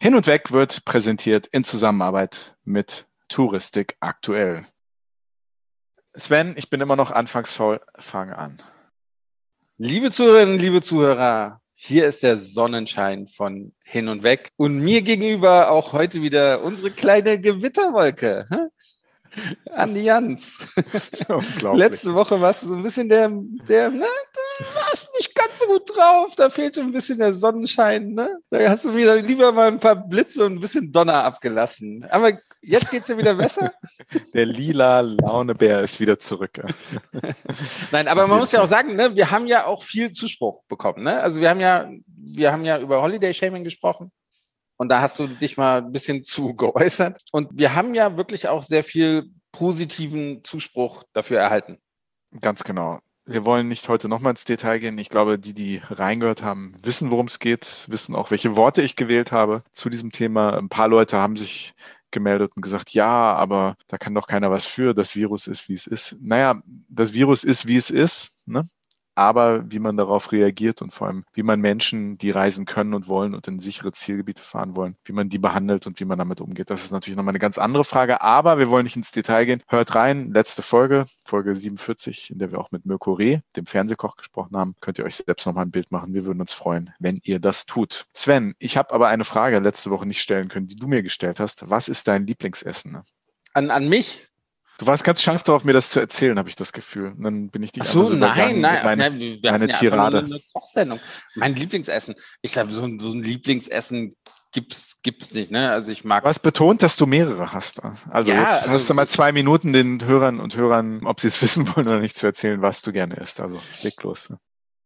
Hin und Weg wird präsentiert in Zusammenarbeit mit Touristik aktuell. Sven, ich bin immer noch anfangsfaul. Fange an. Liebe Zuhörerinnen, liebe Zuhörer, hier ist der Sonnenschein von Hin und Weg und mir gegenüber auch heute wieder unsere kleine Gewitterwolke. Andi Jans. Letzte Woche warst du so ein bisschen der, der, ne, du warst nicht ganz so gut drauf. Da fehlte ein bisschen der Sonnenschein, ne? Da hast du wieder lieber mal ein paar Blitze und ein bisschen Donner abgelassen. Aber jetzt geht's ja wieder besser. Der lila Launebär ist wieder zurück. Nein, aber man muss ja auch sagen, ne, wir haben ja auch viel Zuspruch bekommen, ne? Also wir haben ja, wir haben ja über Holiday Shaming gesprochen. Und da hast du dich mal ein bisschen zu geäußert. Und wir haben ja wirklich auch sehr viel positiven Zuspruch dafür erhalten. Ganz genau. Wir wollen nicht heute nochmal ins Detail gehen. Ich glaube, die, die reingehört haben, wissen, worum es geht, wissen auch, welche Worte ich gewählt habe zu diesem Thema. Ein paar Leute haben sich gemeldet und gesagt, ja, aber da kann doch keiner was für. Das Virus ist, wie es ist. Naja, das Virus ist, wie es ist. Ne? Aber wie man darauf reagiert und vor allem, wie man Menschen, die reisen können und wollen und in sichere Zielgebiete fahren wollen, wie man die behandelt und wie man damit umgeht. Das ist natürlich nochmal eine ganz andere Frage, aber wir wollen nicht ins Detail gehen. Hört rein, letzte Folge, Folge 47, in der wir auch mit Mirko Reh, dem Fernsehkoch, gesprochen haben. Könnt ihr euch selbst nochmal ein Bild machen. Wir würden uns freuen, wenn ihr das tut. Sven, ich habe aber eine Frage letzte Woche nicht stellen können, die du mir gestellt hast. Was ist dein Lieblingsessen? An, an mich? Du warst ganz scharf darauf, mir das zu erzählen, habe ich das Gefühl. Und dann bin ich dich Ach so, nein, nein, meine, nein, wir meine Tirade. Eine Kochsendung. Mein Lieblingsessen. Ich glaube, so, so, ein Lieblingsessen gibt's gibt's nicht. Ne? Also ich mag. Was betont, dass du mehrere hast. Also ja, jetzt also hast du mal zwei Minuten den Hörern und Hörern, ob sie es wissen wollen oder nicht, zu erzählen, was du gerne isst. Also leg los. Ne?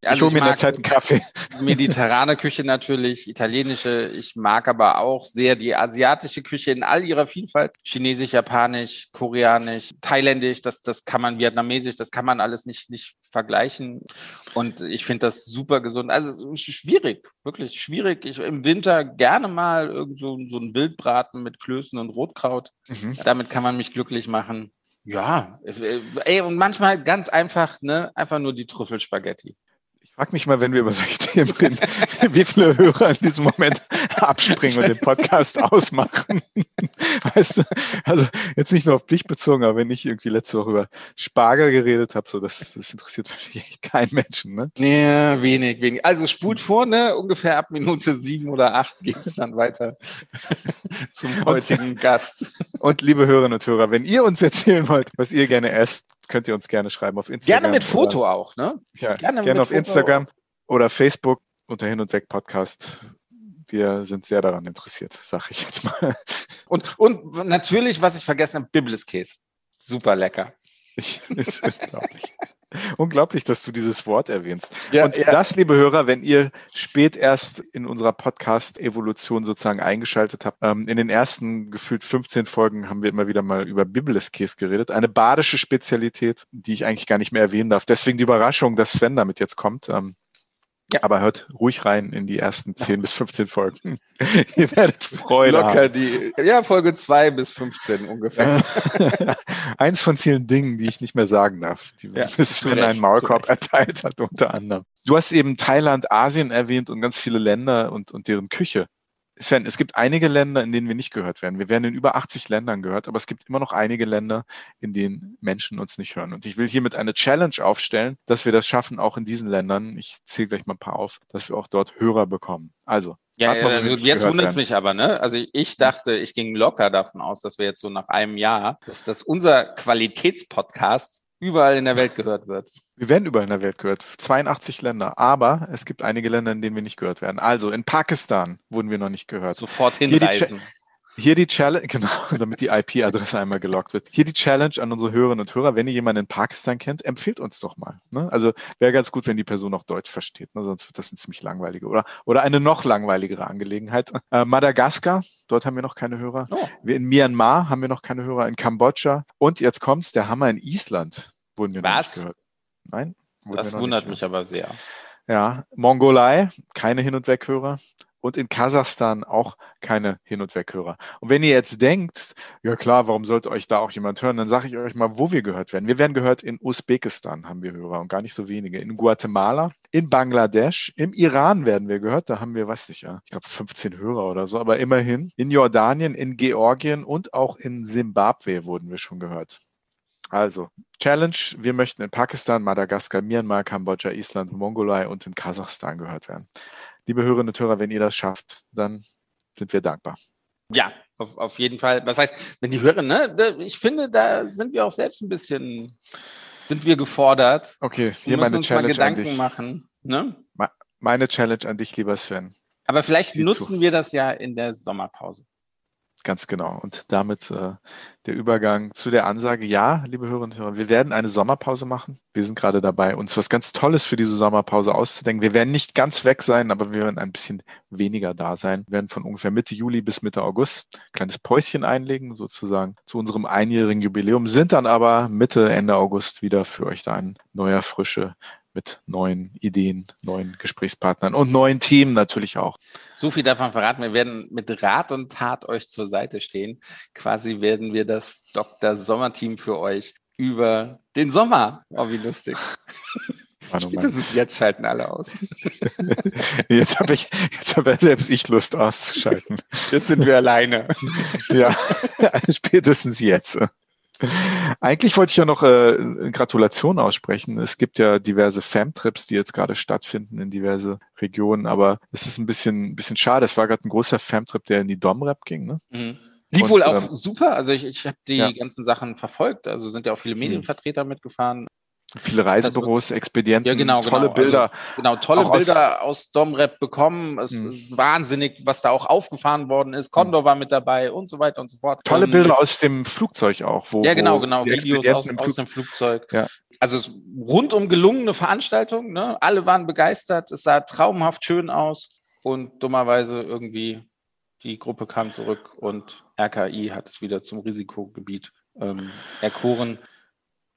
Also ich hole mir in der Zeit einen Kaffee. Mediterrane Küche natürlich, italienische. Ich mag aber auch sehr die asiatische Küche in all ihrer Vielfalt. Chinesisch, Japanisch, Koreanisch, Thailändisch, das, das kann man, Vietnamesisch, das kann man alles nicht, nicht vergleichen. Und ich finde das super gesund. Also schwierig, wirklich schwierig. Ich im Winter gerne mal irgend so, so ein Wildbraten mit Klößen und Rotkraut. Mhm. Damit kann man mich glücklich machen. Ja, äh, ey, und manchmal ganz einfach, ne, einfach nur die Trüffelspaghetti. Frag mich mal, wenn wir über solche Themen reden, wie viele Hörer in diesem Moment abspringen und den Podcast ausmachen. Weißt du, also jetzt nicht nur auf dich bezogen, aber wenn ich irgendwie letzte Woche über Spargel geredet habe, so das, das interessiert wahrscheinlich keinen Menschen, ne? Ja, wenig, wenig. Also spult vor, ne? Ungefähr ab Minute sieben oder acht geht es dann weiter zum heutigen und, Gast. Und liebe Hörerinnen und Hörer, wenn ihr uns erzählen wollt, was ihr gerne esst, könnt ihr uns gerne schreiben auf Instagram. Gerne mit Foto oder, auch, ne? Ja, gerne, gerne auf Foto Instagram auch. oder Facebook unter Hin und Weg Podcast. Wir sind sehr daran interessiert, sag ich jetzt mal. Und, und natürlich, was ich vergessen habe, Bibliskäse. Super lecker. Ich, ist unglaublich. unglaublich, dass du dieses Wort erwähnst. Ja, und ja. das, liebe Hörer, wenn ihr spät erst in unserer Podcast-Evolution sozusagen eingeschaltet habt, ähm, in den ersten gefühlt 15 Folgen haben wir immer wieder mal über Bibliskäse geredet. Eine badische Spezialität, die ich eigentlich gar nicht mehr erwähnen darf. Deswegen die Überraschung, dass Sven damit jetzt kommt. Ähm, ja. Aber hört ruhig rein in die ersten 10 bis 15 Folgen. Ihr werdet Freude Locker haben. die, ja, Folge 2 bis 15 ungefähr. Eins von vielen Dingen, die ich nicht mehr sagen darf, die ja, Sven einen Maulkorb erteilt hat, unter anderem. Du hast eben Thailand, Asien erwähnt und ganz viele Länder und, und deren Küche. Sven, es gibt einige Länder, in denen wir nicht gehört werden. Wir werden in über 80 Ländern gehört, aber es gibt immer noch einige Länder, in denen Menschen uns nicht hören. Und ich will hiermit eine Challenge aufstellen, dass wir das schaffen, auch in diesen Ländern. Ich zähle gleich mal ein paar auf, dass wir auch dort Hörer bekommen. Also. Ja, mal, also jetzt wundert es mich aber, ne? Also ich dachte, ich ging locker davon aus, dass wir jetzt so nach einem Jahr, dass das unser Qualitätspodcast überall in der Welt gehört wird. Wir werden überall in der Welt gehört. 82 Länder. Aber es gibt einige Länder, in denen wir nicht gehört werden. Also in Pakistan wurden wir noch nicht gehört. Sofort hinreisen. Hier die Challenge, genau, damit die IP-Adresse einmal gelockt wird. Hier die Challenge an unsere Hörerinnen und Hörer. Wenn ihr jemanden in Pakistan kennt, empfehlt uns doch mal. Ne? Also wäre ganz gut, wenn die Person auch Deutsch versteht, ne? sonst wird das eine ziemlich langweilige oder, oder eine noch langweiligere Angelegenheit. Äh, Madagaskar, dort haben wir noch keine Hörer. Oh. in Myanmar haben wir noch keine Hörer. In Kambodscha. Und jetzt kommt's, der Hammer in Island wurden wir Was? noch nicht gehört. Nein? Das wundert mich aber sehr. Ja, Mongolei, keine Hin- und Weghörer. Und in Kasachstan auch keine Hin- und Weghörer. Und wenn ihr jetzt denkt, ja klar, warum sollte euch da auch jemand hören, dann sage ich euch mal, wo wir gehört werden. Wir werden gehört in Usbekistan, haben wir Hörer und gar nicht so wenige. In Guatemala, in Bangladesch, im Iran werden wir gehört. Da haben wir, weiß ich ja, ich glaube 15 Hörer oder so, aber immerhin. In Jordanien, in Georgien und auch in Simbabwe wurden wir schon gehört. Also, Challenge, wir möchten in Pakistan, Madagaskar, Myanmar, Kambodscha, Island, Mongolei und in Kasachstan gehört werden. Liebe Hörerinnen und Hörer, wenn ihr das schafft, dann sind wir dankbar. Ja, auf, auf jeden Fall. Was heißt, wenn die hören, ne? Ich finde, da sind wir auch selbst ein bisschen, sind wir gefordert. Okay, hier meine uns Challenge mal Gedanken machen. Ne? Meine Challenge an dich, lieber Sven. Aber vielleicht Sieh nutzen zu. wir das ja in der Sommerpause. Ganz genau. Und damit äh, der Übergang zu der Ansage, ja, liebe Hörerinnen und Hörer, wir werden eine Sommerpause machen. Wir sind gerade dabei, uns was ganz Tolles für diese Sommerpause auszudenken. Wir werden nicht ganz weg sein, aber wir werden ein bisschen weniger da sein. Wir werden von ungefähr Mitte Juli bis Mitte August ein kleines Päuschen einlegen, sozusagen zu unserem einjährigen Jubiläum, sind dann aber Mitte, Ende August wieder für euch da in neuer Frische mit neuen Ideen, neuen Gesprächspartnern und neuen Themen natürlich auch. So viel davon verraten. Wir werden mit Rat und Tat euch zur Seite stehen. Quasi werden wir das Dr. Sommerteam für euch über den Sommer. Oh, wie lustig. Mann, oh. Spätestens jetzt schalten alle aus. Jetzt habe ich, jetzt habe selbst ich Lust auszuschalten. Jetzt sind wir alleine. Ja, spätestens jetzt. Eigentlich wollte ich ja noch äh, Gratulation aussprechen. Es gibt ja diverse Fam-Trips, die jetzt gerade stattfinden in diverse Regionen, aber es ist ein bisschen, ein bisschen schade. Es war gerade ein großer Fam-Trip, der in die Domrep ging. Ne? Mhm. Lief wohl auch ähm, super. Also ich, ich habe die ja. ganzen Sachen verfolgt. Also sind ja auch viele Medienvertreter mitgefahren. Viele Reisebüros, Expedienten, Ja, genau, tolle genau. Bilder. Genau, tolle Auch aus- Bilder aus, Domrep bekommen. Es Mhm. ist wahnsinnig, was da auch aufgefahren worden ist. Condor war mit dabei und so weiter und so fort. Tolle Ähm, Bilder aus dem Flugzeug auch. Wo, Ja, genau, genau. Videos aus, aus dem Flugzeug. Ja. Also es ist rundum gelungene Veranstaltung. Ne? Alle waren begeistert. Es sah traumhaft schön aus. Und dummerweise irgendwie die Gruppe kam zurück und RKI hat es wieder zum Risikogebiet ähm, erkoren.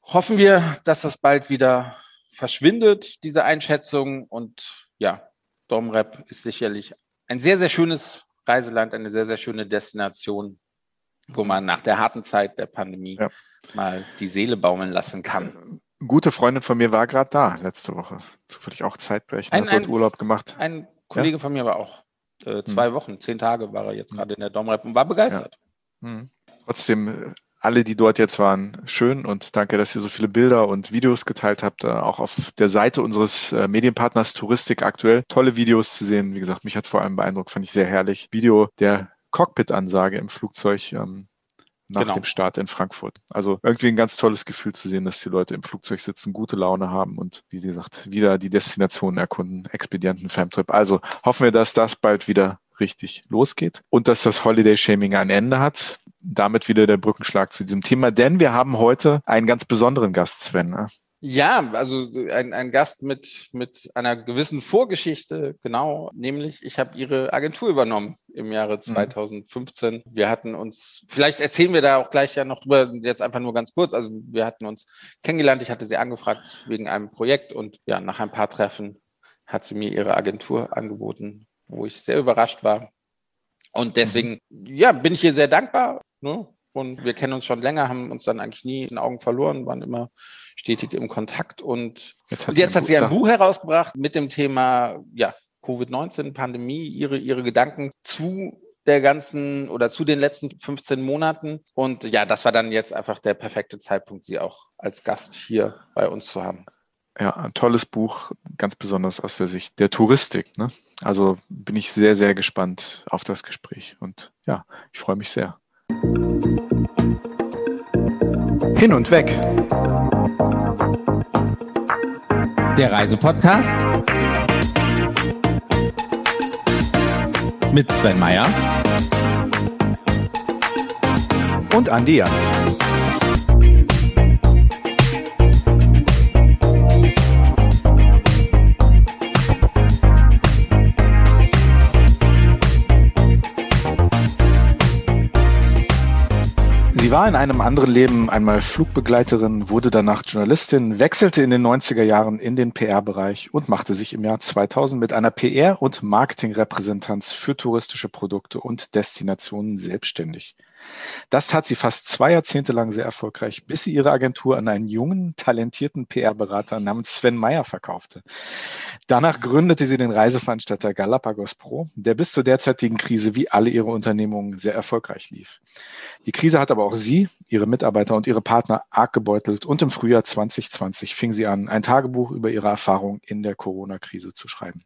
Hoffen wir, dass das bald wieder verschwindet, diese Einschätzung. Und ja, Domrep ist sicherlich ein sehr, sehr schönes Reiseland, eine sehr, sehr schöne Destination, wo man nach der harten Zeit der Pandemie Ja. mal die Seele baumeln lassen kann. Eine gute Freundin von mir war gerade da letzte Woche. Zufällig auch zeitgleich. Ein- Hat ein- Urlaub gemacht. Ein Kollege von mir war auch äh, zwei Wochen, zehn Tage war er jetzt gerade in der Domrep und war begeistert. Mhm. Trotzdem, äh, alle, die dort jetzt waren, schön und danke, dass ihr so viele Bilder und Videos geteilt habt. Äh, Auch auf der Seite unseres äh, Medienpartners Touristik aktuell tolle Videos zu sehen. Wie gesagt, mich hat vor allem beeindruckt, fand ich sehr herrlich. Video der Cockpit-Ansage im Flugzeug ähm, nach Genau. dem Start in Frankfurt. Also irgendwie ein ganz tolles Gefühl zu sehen, dass die Leute im Flugzeug sitzen, gute Laune haben und wie gesagt, wieder die Destinationen erkunden, Expedienten, Famtrip. Also hoffen wir, dass das bald wieder richtig losgeht und dass das Holiday Shaming ein Ende hat. Damit wieder der Brückenschlag zu diesem Thema, denn wir haben heute einen ganz besonderen Gast, Sven. ne? Ja, also ein, ein Gast mit, mit einer gewissen Vorgeschichte, genau, nämlich ich habe ihre Agentur übernommen im Jahre 2015. Wir hatten uns, vielleicht erzählen wir da auch gleich ja noch drüber, jetzt einfach nur ganz kurz. Also wir hatten uns kennengelernt, ich hatte sie angefragt wegen einem Projekt und ja, nach ein paar Treffen hat sie mir ihre Agentur angeboten, wo ich sehr überrascht war. Und deswegen, ja, bin ich ihr sehr dankbar. Ne? Und wir kennen uns schon länger, haben uns dann eigentlich nie in Augen verloren, waren immer stetig im Kontakt. Und Jetzt und jetzt hat sie ein Buch. Buch herausgebracht mit dem Thema ja, Covid-19, Pandemie, ihre, ihre Gedanken zu der ganzen oder zu den letzten 15 Monaten. Und ja, das war dann jetzt einfach der perfekte Zeitpunkt, sie auch als Gast hier bei uns zu haben. Ja, ein tolles Buch, ganz besonders aus der Sicht der Touristik. Ne? Also bin ich sehr, sehr gespannt auf das Gespräch. Und ja, ich freue mich sehr. Hin und weg. Der Reisepodcast mit Sven Meyer Und Andi Jans. Sie war in einem anderen Leben einmal Flugbegleiterin, wurde danach Journalistin, wechselte in den 90er Jahren in den PR-Bereich und machte sich im Jahr 2000 mit einer PR- und Marketingrepräsentanz für touristische Produkte und Destinationen selbstständig. Das tat sie fast zwei Jahrzehnte lang sehr erfolgreich, bis sie ihre Agentur an einen jungen, talentierten PR-Berater namens Sven Meyer verkaufte. Danach gründete sie den Reiseveranstalter Galapagos Pro, der bis zur derzeitigen Krise wie alle ihre Unternehmungen sehr erfolgreich lief. Die Krise hat aber auch sie, ihre Mitarbeiter und ihre Partner arg gebeutelt und im Frühjahr 2020 fing sie an, ein Tagebuch über ihre Erfahrung in der Corona-Krise zu schreiben.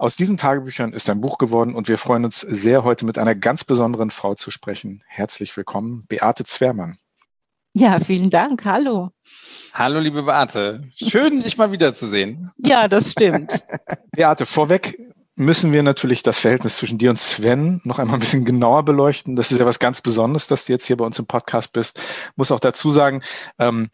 Aus diesen Tagebüchern ist ein Buch geworden und wir freuen uns sehr, heute mit einer ganz besonderen Frau zu sprechen. Herzlich willkommen, Beate Zwermann. Ja, vielen Dank. Hallo. Hallo, liebe Beate. Schön, dich mal wiederzusehen. Ja, das stimmt. Beate, vorweg müssen wir natürlich das Verhältnis zwischen dir und Sven noch einmal ein bisschen genauer beleuchten. Das ist ja was ganz Besonderes, dass du jetzt hier bei uns im Podcast bist. Muss auch dazu sagen, ähm,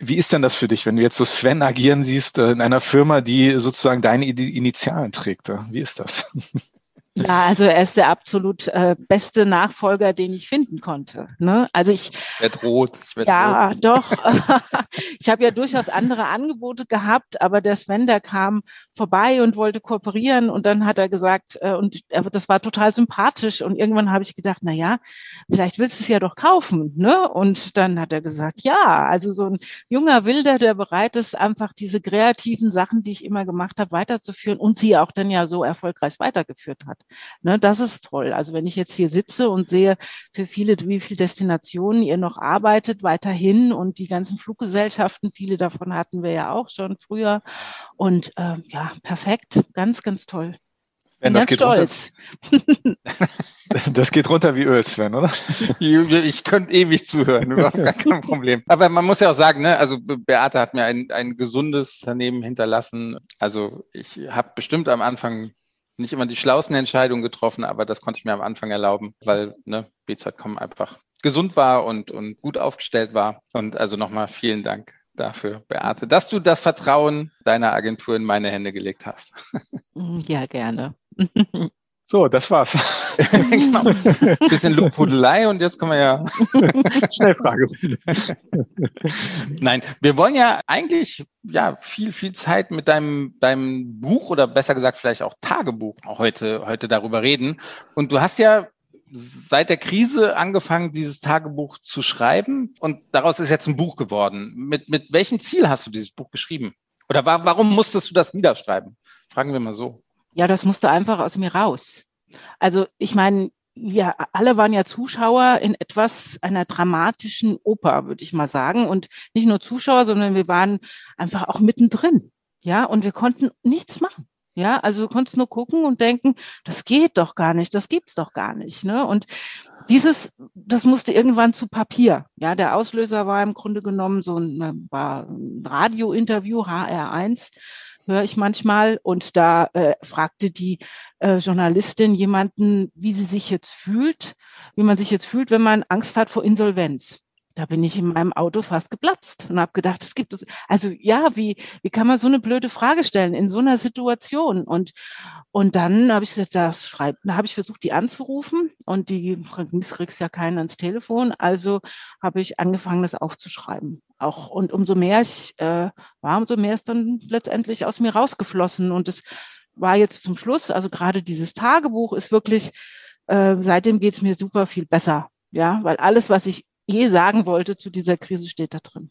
wie ist denn das für dich, wenn du jetzt so Sven agieren siehst äh, in einer Firma, die sozusagen deine Initialen trägt? Wie ist das? Ja, also er ist der absolut äh, beste Nachfolger, den ich finden konnte. Ne? Also ich, ich werde rot. Ich werd ja, rot. doch. ich habe ja durchaus andere Angebote gehabt, aber der Sven, der kam vorbei und wollte kooperieren und dann hat er gesagt, äh, und er, das war total sympathisch und irgendwann habe ich gedacht, na ja, vielleicht willst du es ja doch kaufen, ne? Und dann hat er gesagt, ja, also so ein junger Wilder, der bereit ist, einfach diese kreativen Sachen, die ich immer gemacht habe, weiterzuführen und sie auch dann ja so erfolgreich weitergeführt hat. Ne, das ist toll. Also wenn ich jetzt hier sitze und sehe, für viele, wie viele Destinationen ihr noch arbeitet weiterhin und die ganzen Fluggesellschaften, viele davon hatten wir ja auch schon früher. Und äh, ja, perfekt, ganz, ganz toll. Sven, das geht stolz. runter. das geht runter wie Öl, Sven, oder? Ich könnte ewig zuhören, überhaupt gar kein Problem. Aber man muss ja auch sagen, ne, also Beate hat mir ein, ein gesundes Unternehmen hinterlassen. Also ich habe bestimmt am Anfang nicht immer die schlauesten Entscheidungen getroffen, aber das konnte ich mir am Anfang erlauben, weil ne, BZ.com einfach gesund war und, und gut aufgestellt war. Und also nochmal vielen Dank dafür, Beate, dass du das Vertrauen deiner Agentur in meine Hände gelegt hast. Ja, gerne. So, das war's. genau. Bisschen Lobhudelei und jetzt kommen wir ja. Schnellfrage. Nein, wir wollen ja eigentlich ja viel, viel Zeit mit deinem, deinem Buch oder besser gesagt vielleicht auch Tagebuch heute, heute darüber reden. Und du hast ja seit der Krise angefangen, dieses Tagebuch zu schreiben und daraus ist jetzt ein Buch geworden. Mit, mit welchem Ziel hast du dieses Buch geschrieben? Oder war, warum musstest du das niederschreiben? Fragen wir mal so. Ja, das musste einfach aus mir raus. Also ich meine, wir alle waren ja Zuschauer in etwas einer dramatischen Oper, würde ich mal sagen. Und nicht nur Zuschauer, sondern wir waren einfach auch mittendrin. Ja, und wir konnten nichts machen. Ja, also du konntest nur gucken und denken, das geht doch gar nicht, das gibt's doch gar nicht. Ne? Und dieses, das musste irgendwann zu Papier. Ja, der Auslöser war im Grunde genommen so ein, ein Radiointerview, HR1 höre ich manchmal. Und da äh, fragte die äh, Journalistin jemanden, wie sie sich jetzt fühlt, wie man sich jetzt fühlt, wenn man Angst hat vor Insolvenz. Da bin ich in meinem Auto fast geplatzt und habe gedacht, es gibt also ja, wie wie kann man so eine blöde Frage stellen in so einer Situation? Und und dann habe ich gesagt, das schreibt, da habe ich versucht, die anzurufen und die kriegst ja keinen ans Telefon, also habe ich angefangen, das aufzuschreiben. Auch und umso mehr ich äh, war, umso mehr ist dann letztendlich aus mir rausgeflossen und es war jetzt zum Schluss, also gerade dieses Tagebuch ist wirklich, äh, seitdem geht's mir super viel besser. Ja, weil alles, was ich je sagen wollte zu dieser Krise, steht da drin.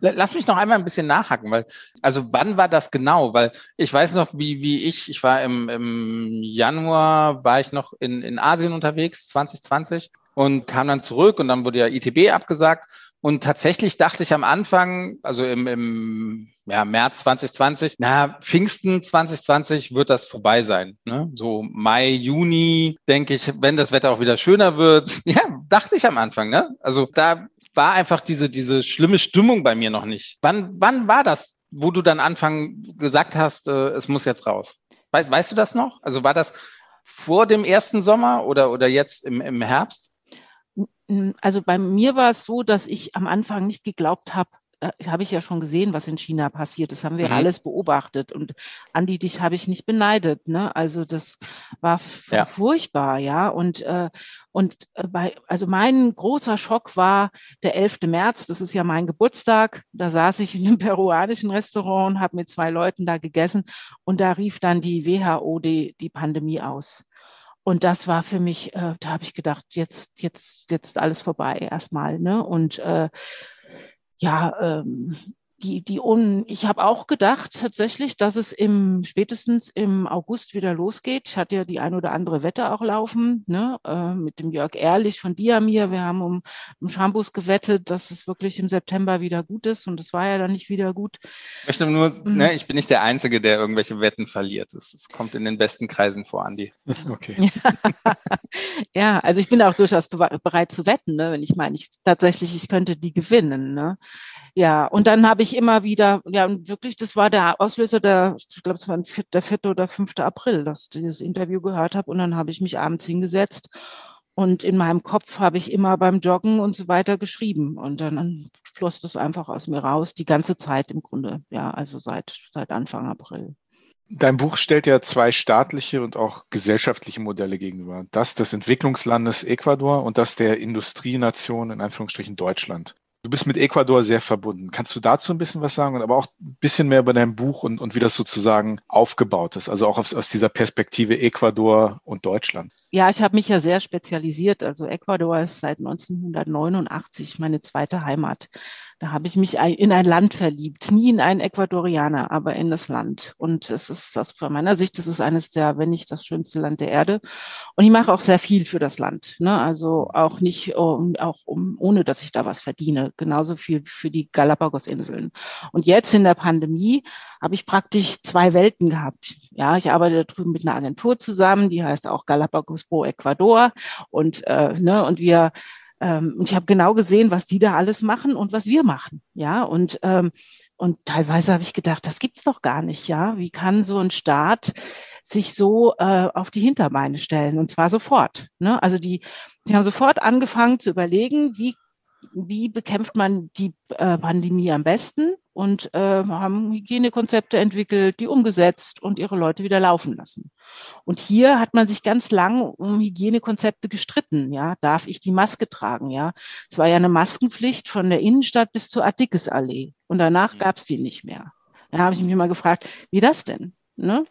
Lass mich noch einmal ein bisschen nachhaken, weil, also wann war das genau? Weil ich weiß noch, wie, wie ich, ich war im, im Januar, war ich noch in, in Asien unterwegs, 2020, und kam dann zurück und dann wurde ja ITB abgesagt. Und tatsächlich dachte ich am Anfang, also im, im ja, März 2020, na, Pfingsten 2020 wird das vorbei sein. Ne? So Mai, Juni, denke ich, wenn das Wetter auch wieder schöner wird. Ja, dachte ich am Anfang. Ne? Also da war einfach diese, diese schlimme Stimmung bei mir noch nicht. Wann, wann war das, wo du dann Anfang gesagt hast, äh, es muss jetzt raus? Weißt, weißt du das noch? Also war das vor dem ersten Sommer oder, oder jetzt im, im Herbst? Also bei mir war es so, dass ich am Anfang nicht geglaubt habe, habe ich ja schon gesehen, was in China passiert. Das haben wir Mhm. alles beobachtet. Und Andi, dich habe ich nicht beneidet. Ne? Also das war Ja. furchtbar, ja. Und, äh, und äh, bei, also mein großer Schock war der 11. März, das ist ja mein Geburtstag. Da saß ich in einem peruanischen Restaurant und habe mit zwei Leuten da gegessen. Und da rief dann die WHO die, die Pandemie aus. Und das war für mich, äh, da habe ich gedacht, jetzt, jetzt, jetzt ist alles vorbei erstmal. Ne? Und äh, ja, ähm, die, die un ich habe auch gedacht tatsächlich, dass es im spätestens im August wieder losgeht. Ich hatte ja die ein oder andere Wette auch laufen, ne, äh, mit dem Jörg Ehrlich von Diamir. Wir haben um, um Shampoos gewettet, dass es wirklich im September wieder gut ist und es war ja dann nicht wieder gut. Ich möchte nur, Mhm. ne, ich bin nicht der Einzige, der irgendwelche Wetten verliert. Das, das kommt in den besten Kreisen vor, Andi. Okay. ja, also ich bin auch durchaus be bereit zu wetten, ne, wenn ich meine, ich tatsächlich, ich könnte die gewinnen. Ne? Ja, und dann habe ich immer wieder, ja, wirklich, das war der Auslöser, der, ich glaube, es war der 4. oder 5. April, dass ich dieses Interview gehört habe. Und dann habe ich mich abends hingesetzt und in meinem Kopf habe ich immer beim Joggen und so weiter geschrieben. Und dann floss das einfach aus mir raus, die ganze Zeit im Grunde, ja, also seit, seit Anfang April. Dein Buch stellt ja zwei staatliche und auch gesellschaftliche Modelle gegenüber. Das des Entwicklungslandes Ecuador und das der Industrienation in Anführungsstrichen Deutschland. Du bist mit Ecuador sehr verbunden. Kannst du dazu ein bisschen was sagen aber auch ein bisschen mehr über dein Buch und, und wie das sozusagen aufgebaut ist? Also auch aus, aus dieser Perspektive Ecuador und Deutschland. Ja, ich habe mich ja sehr spezialisiert. Also Ecuador ist seit 1989 meine zweite Heimat. Da habe ich mich in ein Land verliebt, nie in einen Ecuadorianer, aber in das Land. Und es ist das von meiner Sicht, das ist eines der, wenn nicht das schönste Land der Erde. Und ich mache auch sehr viel für das Land. Ne? Also auch nicht, um, auch um, ohne dass ich da was verdiene. Genauso viel für die Galapagos-Inseln. Und jetzt in der Pandemie habe ich praktisch zwei Welten gehabt. Ja, ich arbeite drüben mit einer Agentur zusammen, die heißt auch Galapagos Pro Ecuador. Und, äh, ne, und wir ähm, und ich habe genau gesehen, was die da alles machen und was wir machen. Ja, und, ähm, und teilweise habe ich gedacht, das gibt's doch gar nicht. Ja, wie kann so ein Staat sich so äh, auf die Hinterbeine stellen? Und zwar sofort. Ne? Also die, die haben sofort angefangen zu überlegen, wie wie bekämpft man die äh, Pandemie am besten und äh, haben Hygienekonzepte entwickelt, die umgesetzt und ihre Leute wieder laufen lassen. Und hier hat man sich ganz lang um Hygienekonzepte gestritten. Ja, darf ich die Maske tragen? Ja, es war ja eine Maskenpflicht von der Innenstadt bis zur Attikus-Allee und danach gab es die nicht mehr. Da habe ich mich mal gefragt, wie das denn? Ne?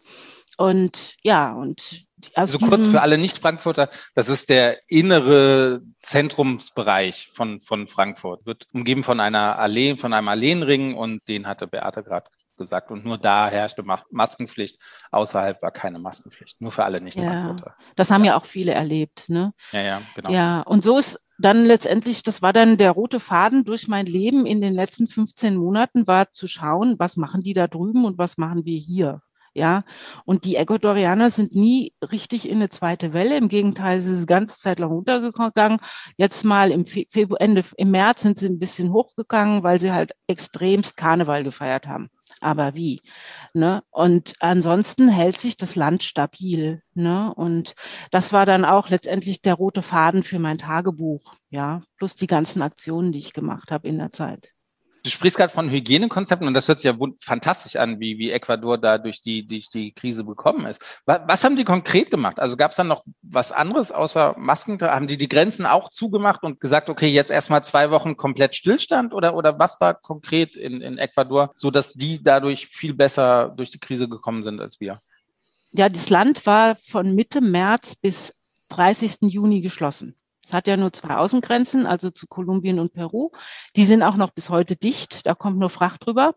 Und ja, und also kurz für alle Nicht-Frankfurter, das ist der innere Zentrumsbereich von, von Frankfurt. Wird umgeben von einer Allee, von einem Alleenring und den hatte Beate gerade gesagt. Und nur da herrschte Maskenpflicht. Außerhalb war keine Maskenpflicht. Nur für alle Nicht-Frankfurter. Ja, das haben ja. ja auch viele erlebt, ne? Ja, ja, genau. Ja, und so ist dann letztendlich, das war dann der rote Faden durch mein Leben in den letzten 15 Monaten, war zu schauen, was machen die da drüben und was machen wir hier. Ja, und die Ecuadorianer sind nie richtig in eine zweite Welle. Im Gegenteil, sie sind ganze Zeit lang runtergegangen. Jetzt mal im Februar, Ende, im März sind sie ein bisschen hochgegangen, weil sie halt extremst Karneval gefeiert haben. Aber wie? Ne? Und ansonsten hält sich das Land stabil. Ne? Und das war dann auch letztendlich der rote Faden für mein Tagebuch. Ja, plus die ganzen Aktionen, die ich gemacht habe in der Zeit. Du sprichst gerade von Hygienekonzepten und das hört sich ja fantastisch an, wie, wie Ecuador da durch die, durch die Krise bekommen ist. Was, was haben die konkret gemacht? Also gab es dann noch was anderes außer Masken? Haben die die Grenzen auch zugemacht und gesagt, okay, jetzt erstmal zwei Wochen komplett Stillstand oder, oder was war konkret in, in Ecuador, so dass die dadurch viel besser durch die Krise gekommen sind als wir? Ja, das Land war von Mitte März bis 30. Juni geschlossen. Es hat ja nur zwei Außengrenzen, also zu Kolumbien und Peru. Die sind auch noch bis heute dicht. Da kommt nur Fracht drüber.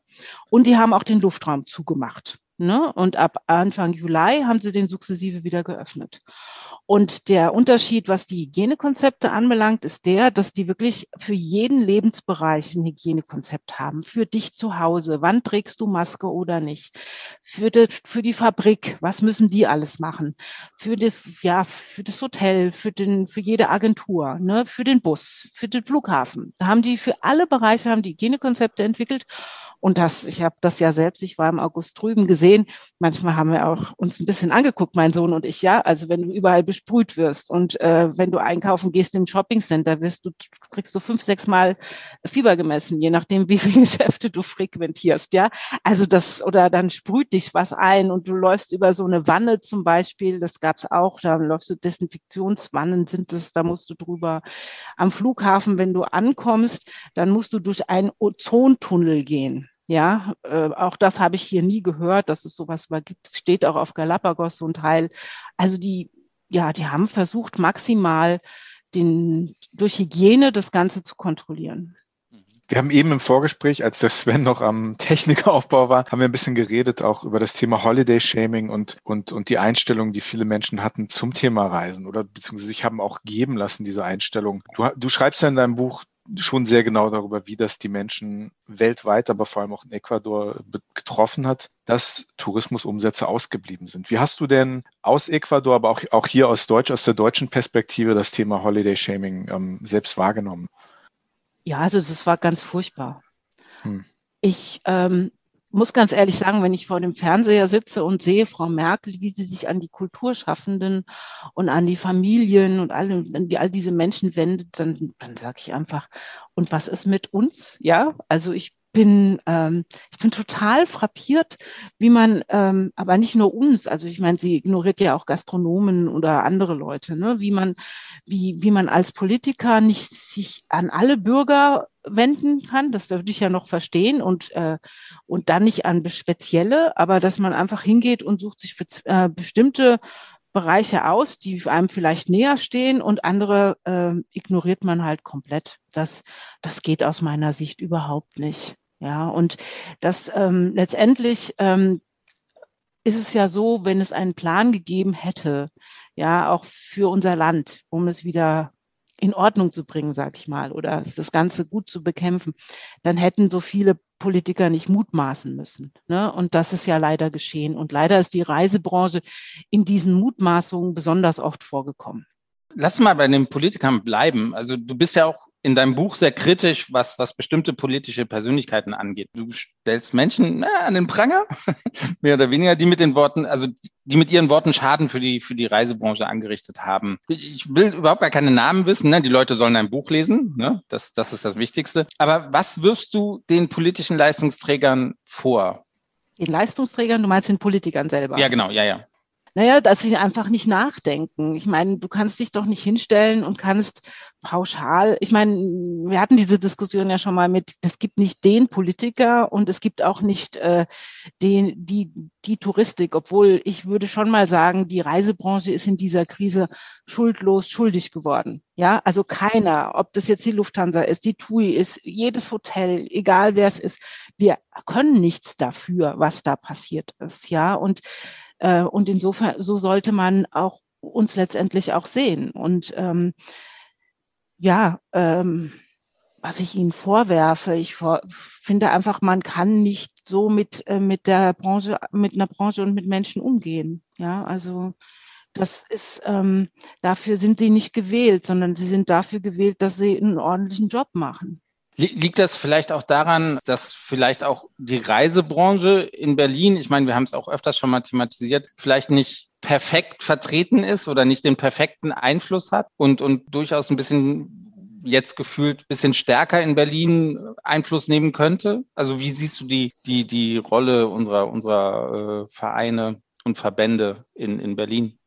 Und die haben auch den Luftraum zugemacht. Ne? Und ab Anfang Juli haben sie den sukzessive wieder geöffnet. Und der Unterschied, was die Hygienekonzepte anbelangt, ist der, dass die wirklich für jeden Lebensbereich ein Hygienekonzept haben. Für dich zu Hause, wann trägst du Maske oder nicht? Für die, für die Fabrik, was müssen die alles machen? Für das, ja, für das Hotel, für den, für jede Agentur, ne? für den Bus, für den Flughafen. Da haben die für alle Bereiche haben die Hygienekonzepte entwickelt. Und das, ich habe das ja selbst, ich war im August drüben gesehen. Manchmal haben wir auch uns ein bisschen angeguckt, mein Sohn und ich, ja. Also wenn du überall besprüht wirst und äh, wenn du einkaufen gehst im Shoppingcenter, wirst du, kriegst du fünf, sechs Mal Fieber gemessen, je nachdem, wie viele Geschäfte du frequentierst, ja. Also das, oder dann sprüht dich was ein und du läufst über so eine Wanne zum Beispiel, das gab's auch, da läufst du Desinfektionswannen sind es, da musst du drüber. Am Flughafen, wenn du ankommst, dann musst du durch einen Ozontunnel gehen. Ja, äh, auch das habe ich hier nie gehört, dass es sowas gibt. Es steht auch auf Galapagos so ein Teil. Also die, ja, die haben versucht, maximal den, durch Hygiene das Ganze zu kontrollieren. Wir haben eben im Vorgespräch, als der Sven noch am Technikaufbau war, haben wir ein bisschen geredet auch über das Thema Holiday Shaming und, und, und die Einstellung, die viele Menschen hatten zum Thema Reisen oder beziehungsweise sich haben auch geben lassen, diese Einstellung. Du, du schreibst ja in deinem Buch, schon sehr genau darüber, wie das die Menschen weltweit, aber vor allem auch in Ecuador getroffen hat, dass Tourismusumsätze ausgeblieben sind. Wie hast du denn aus Ecuador, aber auch, auch hier aus Deutsch, aus der deutschen Perspektive das Thema Holiday Shaming ähm, selbst wahrgenommen? Ja, also das war ganz furchtbar. Hm. Ich ähm, muss ganz ehrlich sagen, wenn ich vor dem Fernseher sitze und sehe Frau Merkel, wie sie sich an die Kulturschaffenden und an die Familien und alle, die, all diese Menschen wendet, dann, dann sage ich einfach, und was ist mit uns? Ja, also ich bin, ähm, ich bin total frappiert, wie man, ähm, aber nicht nur uns, also ich meine, sie ignoriert ja auch Gastronomen oder andere Leute, ne, wie man, wie, wie man als Politiker nicht sich an alle Bürger wenden kann, das würde ich ja noch verstehen und, äh, und dann nicht an spezielle, aber dass man einfach hingeht und sucht sich äh, bestimmte Bereiche aus, die einem vielleicht näher stehen und andere äh, ignoriert man halt komplett. Das, das geht aus meiner Sicht überhaupt nicht. Ja, und das ähm, letztendlich ähm, ist es ja so, wenn es einen Plan gegeben hätte, ja, auch für unser Land, um es wieder in Ordnung zu bringen, sag ich mal, oder das Ganze gut zu bekämpfen, dann hätten so viele Politiker nicht mutmaßen müssen. Ne? Und das ist ja leider geschehen. Und leider ist die Reisebranche in diesen Mutmaßungen besonders oft vorgekommen. Lass mal bei den Politikern bleiben. Also du bist ja auch in deinem Buch sehr kritisch, was, was bestimmte politische Persönlichkeiten angeht. Du stellst Menschen na, an den Pranger, mehr oder weniger, die mit den Worten, also die mit ihren Worten Schaden für die, für die Reisebranche angerichtet haben. Ich will überhaupt gar keine Namen wissen, ne? die Leute sollen ein Buch lesen, ne? das, das ist das Wichtigste. Aber was wirfst du den politischen Leistungsträgern vor? Den Leistungsträgern, du meinst den Politikern selber? Ja, genau, ja, ja. Naja, dass sie einfach nicht nachdenken. Ich meine, du kannst dich doch nicht hinstellen und kannst pauschal, ich meine, wir hatten diese Diskussion ja schon mal mit, es gibt nicht den Politiker und es gibt auch nicht äh, den, die, die Touristik, obwohl ich würde schon mal sagen, die Reisebranche ist in dieser Krise schuldlos schuldig geworden. Ja, also keiner, ob das jetzt die Lufthansa ist, die TUI ist, jedes Hotel, egal wer es ist, wir können nichts dafür, was da passiert ist. Ja, und und insofern, so sollte man auch uns letztendlich auch sehen. Und ähm, ja, ähm, was ich Ihnen vorwerfe, ich vor, finde einfach, man kann nicht so mit, äh, mit der Branche, mit einer Branche und mit Menschen umgehen. Ja, also das ist, ähm, dafür sind sie nicht gewählt, sondern sie sind dafür gewählt, dass sie einen ordentlichen Job machen. Liegt das vielleicht auch daran, dass vielleicht auch die Reisebranche in Berlin, ich meine, wir haben es auch öfters schon mal thematisiert, vielleicht nicht perfekt vertreten ist oder nicht den perfekten Einfluss hat und, und durchaus ein bisschen jetzt gefühlt ein bisschen stärker in Berlin Einfluss nehmen könnte? Also wie siehst du die, die, die Rolle unserer, unserer äh, Vereine und Verbände in, in Berlin?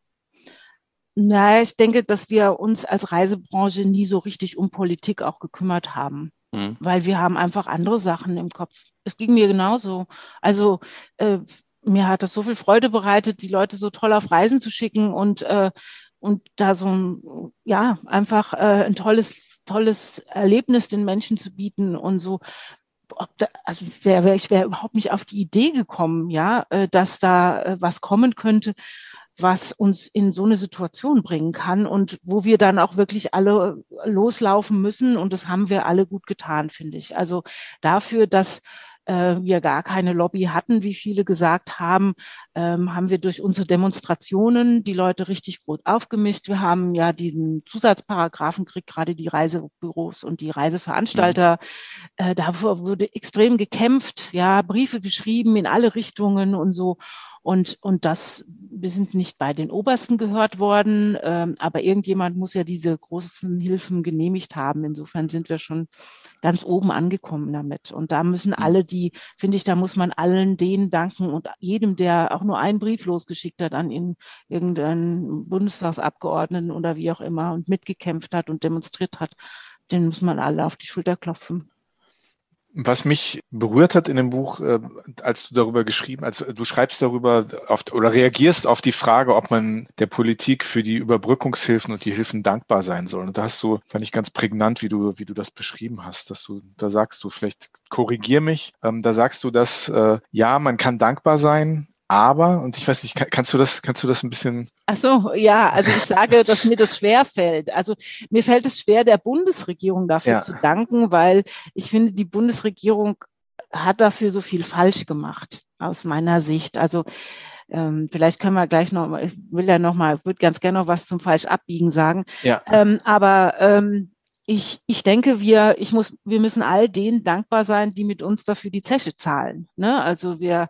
Na, ich denke, dass wir uns als Reisebranche nie so richtig um Politik auch gekümmert haben. Mhm. Weil wir haben einfach andere Sachen im Kopf. Es ging mir genauso. Also äh, mir hat das so viel Freude bereitet, die Leute so toll auf Reisen zu schicken und, äh, und da so ein, ja, einfach äh, ein tolles, tolles Erlebnis den Menschen zu bieten und so. Da, also wäre wär, ich wäre überhaupt nicht auf die Idee gekommen, ja, äh, dass da äh, was kommen könnte, was uns in so eine Situation bringen kann und wo wir dann auch wirklich alle loslaufen müssen. Und das haben wir alle gut getan, finde ich. Also dafür, dass äh, wir gar keine Lobby hatten, wie viele gesagt haben, ähm, haben wir durch unsere Demonstrationen die Leute richtig gut aufgemischt. Wir haben ja diesen Zusatzparagraphen gekriegt, gerade die Reisebüros und die Reiseveranstalter. Mhm. Äh, da wurde extrem gekämpft, ja, Briefe geschrieben in alle Richtungen und so. Und, und das, wir sind nicht bei den Obersten gehört worden, ähm, aber irgendjemand muss ja diese großen Hilfen genehmigt haben. Insofern sind wir schon ganz oben angekommen damit. Und da müssen mhm. alle, die, finde ich, da muss man allen denen danken und jedem, der auch nur einen Brief losgeschickt hat an ihn, irgendeinen Bundestagsabgeordneten oder wie auch immer und mitgekämpft hat und demonstriert hat, den muss man alle auf die Schulter klopfen. Was mich berührt hat in dem Buch, äh, als du darüber geschrieben, als du schreibst darüber auf, oder reagierst auf die Frage, ob man der Politik für die Überbrückungshilfen und die Hilfen dankbar sein soll. Und da hast du, fand ich ganz prägnant, wie du, wie du das beschrieben hast, dass du, da sagst du, vielleicht korrigier mich, ähm, da sagst du, dass äh, ja, man kann dankbar sein, aber, und ich weiß nicht, kannst du das, kannst du das ein bisschen? Ach so, ja, also ich sage, dass mir das schwer fällt. Also mir fällt es schwer, der Bundesregierung dafür ja. zu danken, weil ich finde, die Bundesregierung hat dafür so viel falsch gemacht, aus meiner Sicht. Also ähm, vielleicht können wir gleich noch, ich will ja noch mal, würde ganz gerne noch was zum falsch abbiegen sagen. Ja. Ähm, aber ähm, ich, ich denke, wir, ich muss, wir müssen all denen dankbar sein, die mit uns dafür die Zeche zahlen. Ne? Also wir,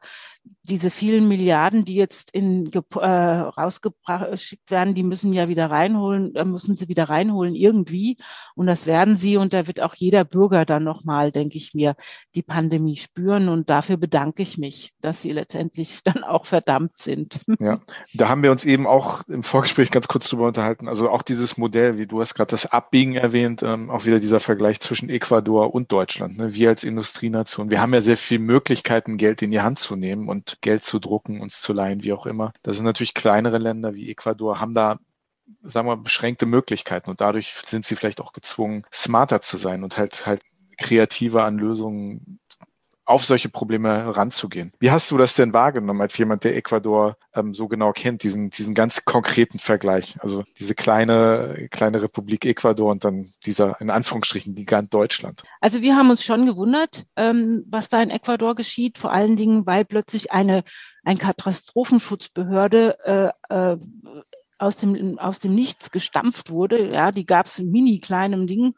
diese vielen Milliarden, die jetzt in, äh, rausgeschickt werden, die müssen ja wieder reinholen, äh, müssen sie wieder reinholen irgendwie. Und das werden sie. Und da wird auch jeder Bürger dann nochmal, denke ich mir, die Pandemie spüren. Und dafür bedanke ich mich, dass sie letztendlich dann auch verdammt sind. Ja, da haben wir uns eben auch im Vorgespräch ganz kurz drüber unterhalten. Also auch dieses Modell, wie du hast gerade das Abbiegen erwähnt, ähm, auch wieder dieser Vergleich zwischen Ecuador und Deutschland. Ne? Wir als Industrienation, wir haben ja sehr viele Möglichkeiten, Geld in die Hand zu nehmen und Geld zu drucken, uns zu leihen, wie auch immer. Das sind natürlich kleinere Länder wie Ecuador, haben da sagen wir, beschränkte Möglichkeiten und dadurch sind sie vielleicht auch gezwungen, smarter zu sein und halt halt kreativer an Lösungen auf solche Probleme ranzugehen. Wie hast du das denn wahrgenommen als jemand, der Ecuador ähm, so genau kennt, diesen, diesen ganz konkreten Vergleich? Also diese kleine, kleine Republik Ecuador und dann dieser, in Anführungsstrichen, Gigant Deutschland. Also wir haben uns schon gewundert, ähm, was da in Ecuador geschieht, vor allen Dingen, weil plötzlich eine ein Katastrophenschutzbehörde äh, äh, aus dem, aus dem Nichts gestampft wurde, ja, die gab es in mini kleinem Ding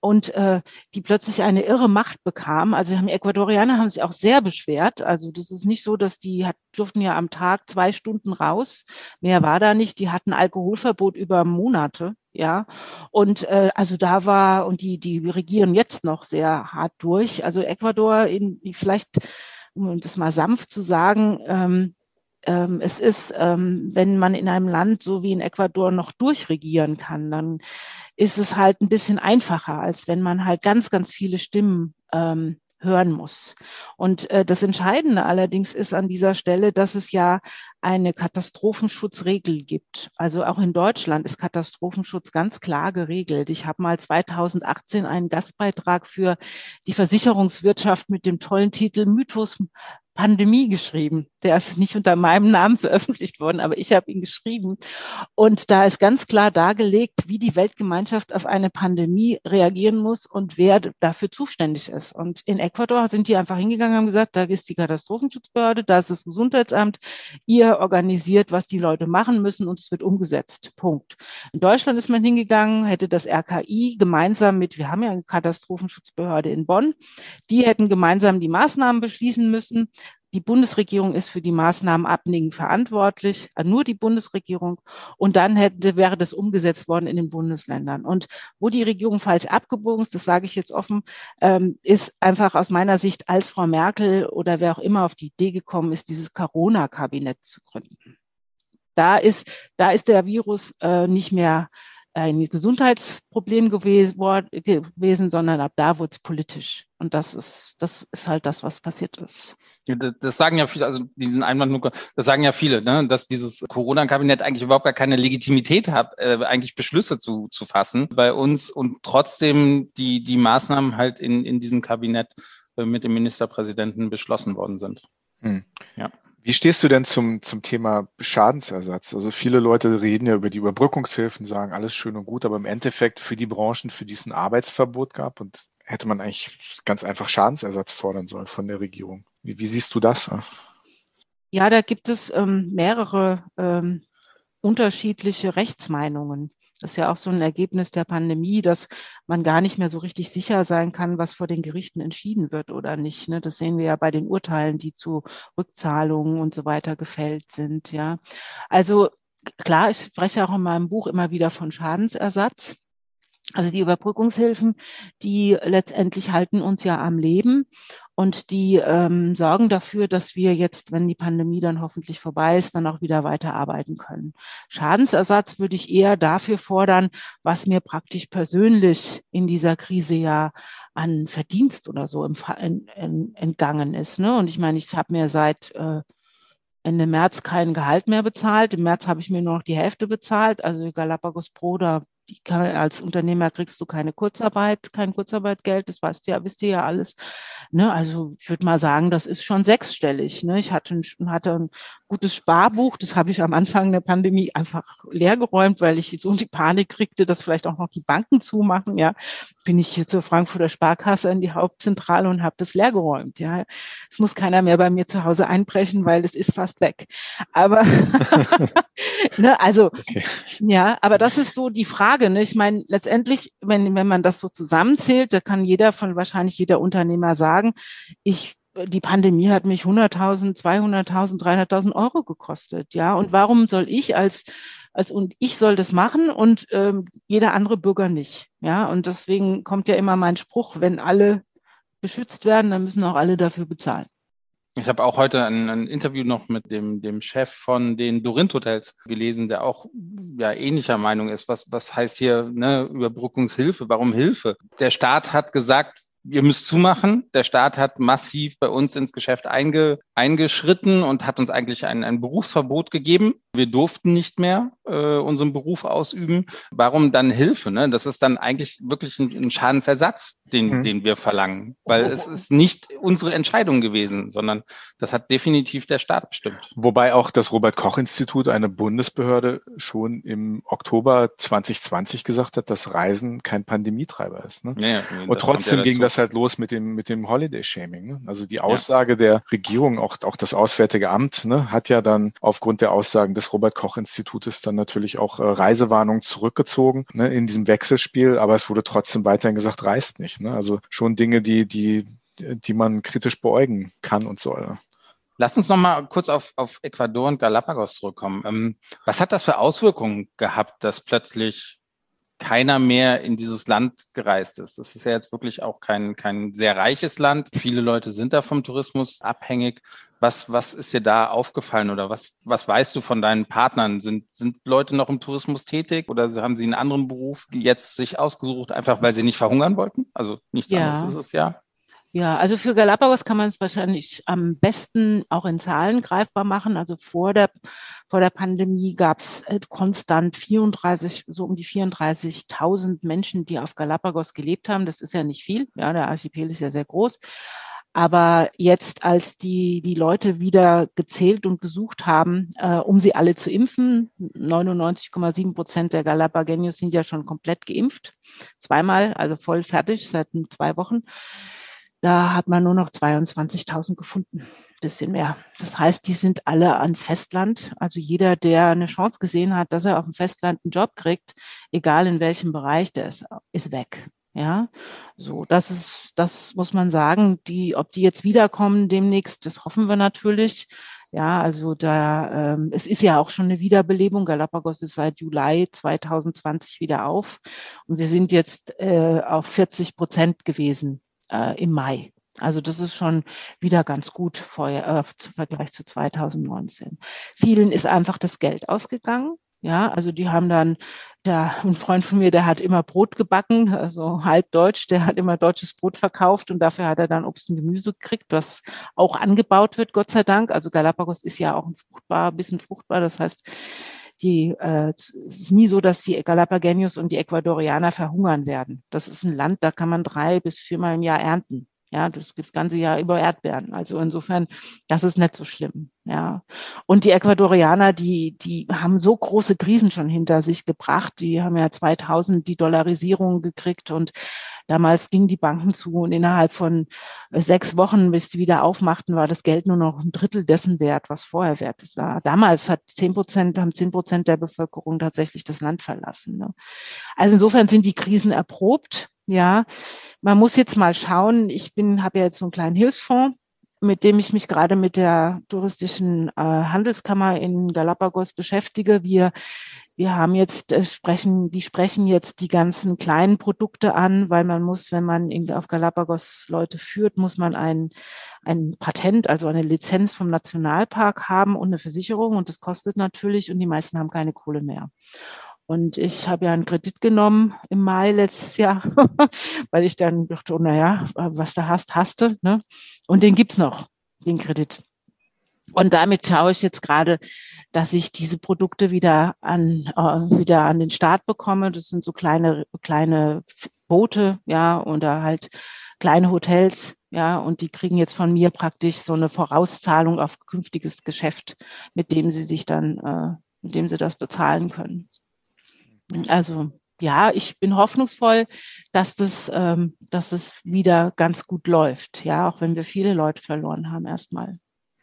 und äh, die plötzlich eine irre Macht bekam. Also haben Ecuadorianer haben sich auch sehr beschwert. Also das ist nicht so, dass die hat, durften ja am Tag zwei Stunden raus. Mehr war da nicht. Die hatten Alkoholverbot über Monate. Ja, und äh, also da war, und die, die regieren jetzt noch sehr hart durch. Also Ecuador, in, vielleicht, um das mal sanft zu sagen, ähm, ähm, es ist, ähm, wenn man in einem Land so wie in Ecuador noch durchregieren kann, dann ist es halt ein bisschen einfacher, als wenn man halt ganz, ganz viele Stimmen ähm, hören muss. Und äh, das Entscheidende allerdings ist an dieser Stelle, dass es ja eine Katastrophenschutzregel gibt. Also auch in Deutschland ist Katastrophenschutz ganz klar geregelt. Ich habe mal 2018 einen Gastbeitrag für die Versicherungswirtschaft mit dem tollen Titel Mythos Pandemie geschrieben. Der ist nicht unter meinem Namen veröffentlicht worden, aber ich habe ihn geschrieben. Und da ist ganz klar dargelegt, wie die Weltgemeinschaft auf eine Pandemie reagieren muss und wer dafür zuständig ist. Und in Ecuador sind die einfach hingegangen und haben gesagt, da ist die Katastrophenschutzbehörde, da ist das Gesundheitsamt, ihr organisiert, was die Leute machen müssen und es wird umgesetzt. Punkt. In Deutschland ist man hingegangen, hätte das RKI gemeinsam mit, wir haben ja eine Katastrophenschutzbehörde in Bonn, die hätten gemeinsam die Maßnahmen beschließen müssen. Die Bundesregierung ist für die Maßnahmen abnicken verantwortlich, äh, nur die Bundesregierung. Und dann hätte, wäre das umgesetzt worden in den Bundesländern. Und wo die Regierung falsch abgebogen ist, das sage ich jetzt offen, ähm, ist einfach aus meiner Sicht, als Frau Merkel oder wer auch immer auf die Idee gekommen ist, dieses Corona-Kabinett zu gründen. Da ist, da ist der Virus äh, nicht mehr ein Gesundheitsproblem gewesen, sondern ab da wurde es politisch. Und das ist, das ist halt das, was passiert ist. Das sagen ja viele, also diesen Einwand nur, das sagen ja viele, ne, dass dieses Corona-Kabinett eigentlich überhaupt gar keine Legitimität hat, äh, eigentlich Beschlüsse zu, zu fassen bei uns und trotzdem die, die Maßnahmen halt in, in diesem Kabinett äh, mit dem Ministerpräsidenten beschlossen worden sind. Hm. Ja. Wie stehst du denn zum, zum Thema Schadensersatz? Also viele Leute reden ja über die Überbrückungshilfen, sagen alles schön und gut, aber im Endeffekt für die Branchen, für die es ein Arbeitsverbot gab und hätte man eigentlich ganz einfach Schadensersatz fordern sollen von der Regierung. Wie, wie siehst du das? Ja, da gibt es ähm, mehrere ähm, unterschiedliche Rechtsmeinungen. Das ist ja auch so ein Ergebnis der Pandemie, dass man gar nicht mehr so richtig sicher sein kann, was vor den Gerichten entschieden wird oder nicht. Ne? Das sehen wir ja bei den Urteilen, die zu Rückzahlungen und so weiter gefällt sind. Ja, also klar, ich spreche auch in meinem Buch immer wieder von Schadensersatz. Also die Überbrückungshilfen, die letztendlich halten uns ja am Leben und die ähm, sorgen dafür, dass wir jetzt, wenn die Pandemie dann hoffentlich vorbei ist, dann auch wieder weiterarbeiten können. Schadensersatz würde ich eher dafür fordern, was mir praktisch persönlich in dieser Krise ja an Verdienst oder so entgangen ist. Ne? Und ich meine, ich habe mir seit äh, Ende März kein Gehalt mehr bezahlt. Im März habe ich mir nur noch die Hälfte bezahlt. Also Galapagos Pro, da kann, als Unternehmer kriegst du keine Kurzarbeit, kein Kurzarbeitgeld, das weißt du ja, wisst ihr ja alles. Ne? Also ich würde mal sagen, das ist schon sechsstellig. Ne? Ich hatte ein, hatte ein gutes Sparbuch, das habe ich am Anfang der Pandemie einfach leergeräumt, weil ich so die Panik kriegte, dass vielleicht auch noch die Banken zumachen. Ja, bin ich hier zur Frankfurter Sparkasse in die Hauptzentrale und habe das leergeräumt. Ja, es muss keiner mehr bei mir zu Hause einbrechen, weil es ist fast weg. Aber ne, also okay. ja, aber das ist so die Frage. Ne? Ich meine, letztendlich, wenn wenn man das so zusammenzählt, da kann jeder von wahrscheinlich jeder Unternehmer sagen, ich die Pandemie hat mich 100.000, 200.000, 300.000 Euro gekostet. Ja, und warum soll ich als als und ich soll das machen und ähm, jeder andere Bürger nicht. Ja, und deswegen kommt ja immer mein Spruch, wenn alle beschützt werden, dann müssen auch alle dafür bezahlen. Ich habe auch heute ein, ein, Interview noch mit dem, dem Chef von den Dorint Hotels gelesen, der auch ja, ähnlicher Meinung ist. Was, was heißt hier ne, Überbrückungshilfe? Warum Hilfe? Der Staat hat gesagt, ihr müsst zumachen. Der Staat hat massiv bei uns ins Geschäft einge, eingeschritten und hat uns eigentlich ein, ein Berufsverbot gegeben. Wir durften nicht mehr äh, unseren Beruf ausüben. Warum dann Hilfe? Ne? Das ist dann eigentlich wirklich ein, ein Schadensersatz, den, mhm. den wir verlangen, weil es ist nicht unsere Entscheidung gewesen, sondern das hat definitiv der Staat bestimmt. Wobei auch das Robert Koch Institut, eine Bundesbehörde, schon im Oktober 2020 gesagt hat, dass Reisen kein Pandemietreiber ist. Ne? Ja, und trotzdem ging das halt los mit dem mit dem Holiday Shaming. Ne? Also die Aussage ja. der Regierung, auch auch das Auswärtige Amt, ne, hat ja dann aufgrund der Aussagen des Robert Koch Institutes dann natürlich auch äh, Reisewarnungen zurückgezogen ne, in diesem Wechselspiel, aber es wurde trotzdem weiterhin gesagt, reist nicht. Ne? Also schon Dinge, die, die, die man kritisch beäugen kann und soll. Lass uns noch mal kurz auf, auf Ecuador und Galapagos zurückkommen. Ähm, was hat das für Auswirkungen gehabt, dass plötzlich keiner mehr in dieses Land gereist ist. Das ist ja jetzt wirklich auch kein, kein sehr reiches Land. Viele Leute sind da vom Tourismus abhängig. Was, was ist dir da aufgefallen oder was, was weißt du von deinen Partnern? Sind, sind Leute noch im Tourismus tätig oder haben sie einen anderen Beruf jetzt sich ausgesucht, einfach weil sie nicht verhungern wollten? Also nichts ja. anderes ist es ja. Ja, also für Galapagos kann man es wahrscheinlich am besten auch in Zahlen greifbar machen. Also vor der, vor der Pandemie gab es äh, konstant 34, so um die 34.000 Menschen, die auf Galapagos gelebt haben. Das ist ja nicht viel. Ja, der Archipel ist ja sehr groß. Aber jetzt, als die, die Leute wieder gezählt und gesucht haben, äh, um sie alle zu impfen, 99,7 Prozent der Galapagos sind ja schon komplett geimpft, zweimal, also voll fertig seit zwei Wochen. Da hat man nur noch 22.000 gefunden, bisschen mehr. Das heißt, die sind alle ans Festland. Also jeder, der eine Chance gesehen hat, dass er auf dem Festland einen Job kriegt, egal in welchem Bereich, der ist, ist weg. Ja, so, das ist, das muss man sagen. Die, ob die jetzt wiederkommen demnächst, das hoffen wir natürlich. Ja, also da, ähm, es ist ja auch schon eine Wiederbelebung. Galapagos ist seit Juli 2020 wieder auf und wir sind jetzt äh, auf 40 Prozent gewesen äh, im Mai. Also das ist schon wieder ganz gut vor, äh, im Vergleich zu 2019. Vielen ist einfach das Geld ausgegangen. Ja, also die haben dann, der, ein Freund von mir, der hat immer Brot gebacken, also halb deutsch, der hat immer deutsches Brot verkauft und dafür hat er dann Obst und Gemüse gekriegt, was auch angebaut wird, Gott sei Dank. Also Galapagos ist ja auch ein fruchtbar, ein bisschen fruchtbar. Das heißt, die, äh, es ist nie so, dass die Galapagos und die Ecuadorianer verhungern werden. Das ist ein Land, da kann man drei bis viermal im Jahr ernten. Ja, das gibt das ganze Jahr über Erdbeeren. Also insofern, das ist nicht so schlimm. Ja. Und die Ecuadorianer, die, die haben so große Krisen schon hinter sich gebracht. Die haben ja 2000 die Dollarisierung gekriegt und damals gingen die Banken zu und innerhalb von sechs Wochen, bis die wieder aufmachten, war das Geld nur noch ein Drittel dessen wert, was vorher wert ist. Damals hat zehn Prozent, haben zehn Prozent der Bevölkerung tatsächlich das Land verlassen. Ne? Also insofern sind die Krisen erprobt. Ja, man muss jetzt mal schauen. Ich bin, habe ja jetzt so einen kleinen Hilfsfonds, mit dem ich mich gerade mit der touristischen äh, Handelskammer in Galapagos beschäftige. Wir wir haben jetzt äh, sprechen, die sprechen jetzt die ganzen kleinen Produkte an, weil man muss, wenn man in, auf Galapagos Leute führt, muss man ein, ein Patent, also eine Lizenz vom Nationalpark haben und eine Versicherung und das kostet natürlich und die meisten haben keine Kohle mehr. Und ich habe ja einen Kredit genommen im Mai letztes Jahr, weil ich dann dachte, oh, naja, was du hast, hast du. Ne? Und den gibt's noch, den Kredit. Und damit schaue ich jetzt gerade, dass ich diese Produkte wieder an, äh, wieder an den Start bekomme. Das sind so kleine, kleine Boote, ja, oder halt kleine Hotels, ja, und die kriegen jetzt von mir praktisch so eine Vorauszahlung auf künftiges Geschäft, mit dem sie sich dann, äh, mit dem sie das bezahlen können. Also ja, ich bin hoffnungsvoll, dass das, ähm, dass es wieder ganz gut läuft. Ja, auch wenn wir viele Leute verloren haben erstmal.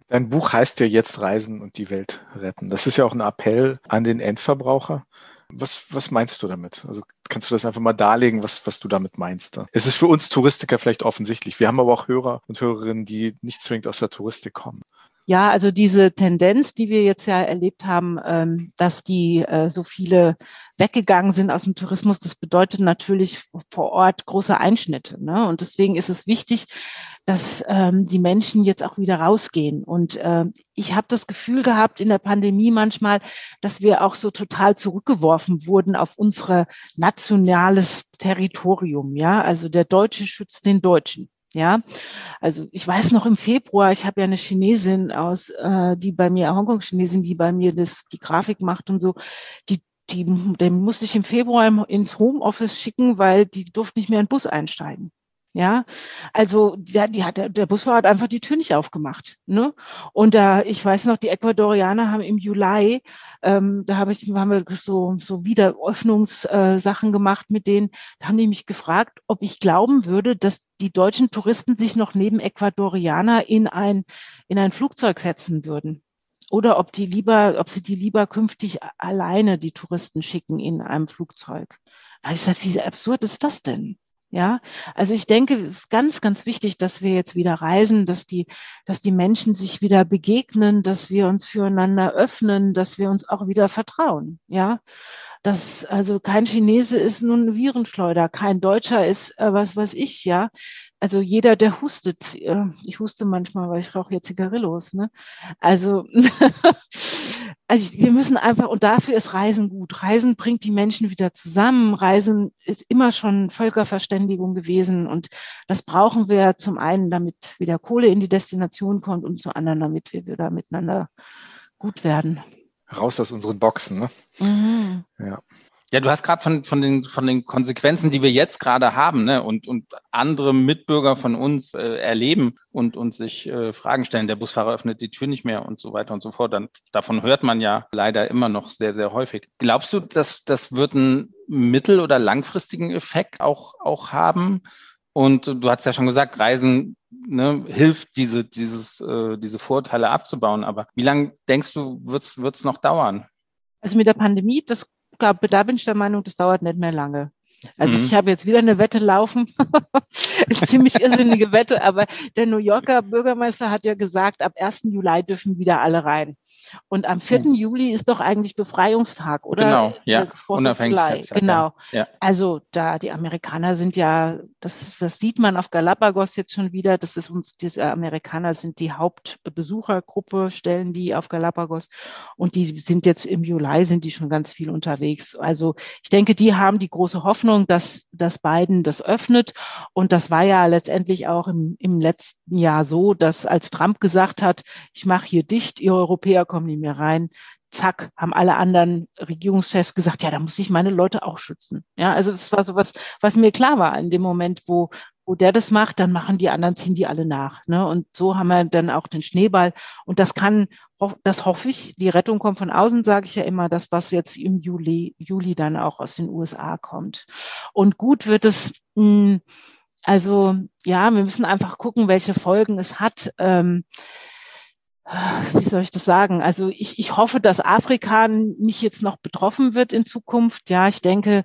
Dein Buch heißt ja jetzt Reisen und die Welt retten. Das ist ja auch ein Appell an den Endverbraucher. Was, was meinst du damit? Also kannst du das einfach mal darlegen, was, was du damit meinst? Es ist für uns Touristiker vielleicht offensichtlich. Wir haben aber auch Hörer und Hörerinnen, die nicht zwingend aus der Touristik kommen. Ja, also diese Tendenz, die wir jetzt ja erlebt haben, ähm, dass die äh, so viele weggegangen sind aus dem Tourismus, das bedeutet natürlich vor Ort große Einschnitte. Ne? Und deswegen ist es wichtig, dass ähm, die Menschen jetzt auch wieder rausgehen. Und äh, ich habe das Gefühl gehabt in der Pandemie manchmal, dass wir auch so total zurückgeworfen wurden auf unsere nationales Territorium. Ja, also der Deutsche schützt den Deutschen. Ja, also ich weiß noch im Februar, ich habe ja eine Chinesin aus, äh, die bei mir, Hongkong-Chinesin, die bei mir das, die Grafik macht und so, die, die, den musste ich im Februar ins Homeoffice schicken, weil die durfte nicht mehr in den Bus einsteigen. Ja, also der, die hat, der Busfahrer hat einfach die Tür nicht aufgemacht. Ne? Und da, ich weiß noch, die Ecuadorianer haben im Juli, ähm, da habe ich, haben wir so, so Wiederöffnungssachen äh, gemacht mit denen, da haben die mich gefragt, ob ich glauben würde, dass die deutschen Touristen sich noch neben Ecuadorianer in ein, in ein Flugzeug setzen würden. Oder ob die lieber, ob sie die lieber künftig alleine die Touristen schicken in einem Flugzeug. Da habe ich gesagt, wie absurd ist das denn? Ja, also ich denke, es ist ganz, ganz wichtig, dass wir jetzt wieder reisen, dass die, dass die Menschen sich wieder begegnen, dass wir uns füreinander öffnen, dass wir uns auch wieder vertrauen. Ja, dass also kein Chinese ist nun ein Virenschleuder, kein Deutscher ist äh, was weiß ich, ja also jeder, der hustet, äh, ich huste manchmal, weil ich rauche jetzt Zigarillos, ne? Also, also wir müssen einfach, und dafür ist Reisen gut. Reisen bringt die Menschen wieder zusammen. Reisen ist immer schon Völkerverständigung gewesen und das brauchen wir zum einen, damit wieder Kohle in die Destination kommt und zum anderen, damit wir wieder miteinander gut werden. Raus aus unseren Boxen, ne? Mhm. Ja. Ja, du hast gerade von, von, den, von den Konsequenzen, die wir jetzt gerade haben ne, und, und andere Mitbürger von uns äh, erleben und, und sich äh, Fragen stellen, der Busfahrer öffnet die Tür nicht mehr und so weiter und so fort. Dann, davon hört man ja leider immer noch sehr, sehr häufig. Glaubst du, dass das wird einen mittel- oder langfristigen Effekt auch, auch haben? Und du hast ja schon gesagt, Reisen ne, hilft, diese, dieses, äh, diese Vorteile abzubauen. Aber wie lange denkst du, wird es noch dauern? Also mit der Pandemie, das glaube, da bin ich der Meinung, das dauert nicht mehr lange. Also mhm. ich habe jetzt wieder eine Wette laufen, eine ziemlich irrsinnige Wette, aber der New Yorker Bürgermeister hat ja gesagt, ab 1. Juli dürfen wieder alle rein. Und am 4. Hm. Juli ist doch eigentlich Befreiungstag, oder? Genau, ja. Unabhängigkeitstag. Genau. Ja. Also da die Amerikaner sind ja, das, das sieht man auf Galapagos jetzt schon wieder. Das ist uns, diese Amerikaner sind die Hauptbesuchergruppe, stellen die auf Galapagos. Und die sind jetzt im Juli sind die schon ganz viel unterwegs. Also ich denke, die haben die große Hoffnung, dass, dass Biden das öffnet. Und das war ja letztendlich auch im, im letzten Jahr so, dass als Trump gesagt hat, ich mache hier dicht, ihr Europäer kommen nicht mehr rein. Zack, haben alle anderen Regierungschefs gesagt, ja, da muss ich meine Leute auch schützen. Ja, also das war so was, was mir klar war in dem Moment, wo wo der das macht, dann machen die anderen, ziehen die alle nach. Ne? Und so haben wir dann auch den Schneeball. Und das kann, das hoffe ich, die Rettung kommt von außen, sage ich ja immer, dass das jetzt im Juli, Juli dann auch aus den USA kommt. Und gut wird es, hm, also ja, wir müssen einfach gucken, welche Folgen es hat. Ähm, wie soll ich das sagen? Also ich, ich hoffe, dass Afrika nicht jetzt noch betroffen wird in Zukunft. Ja, ich denke,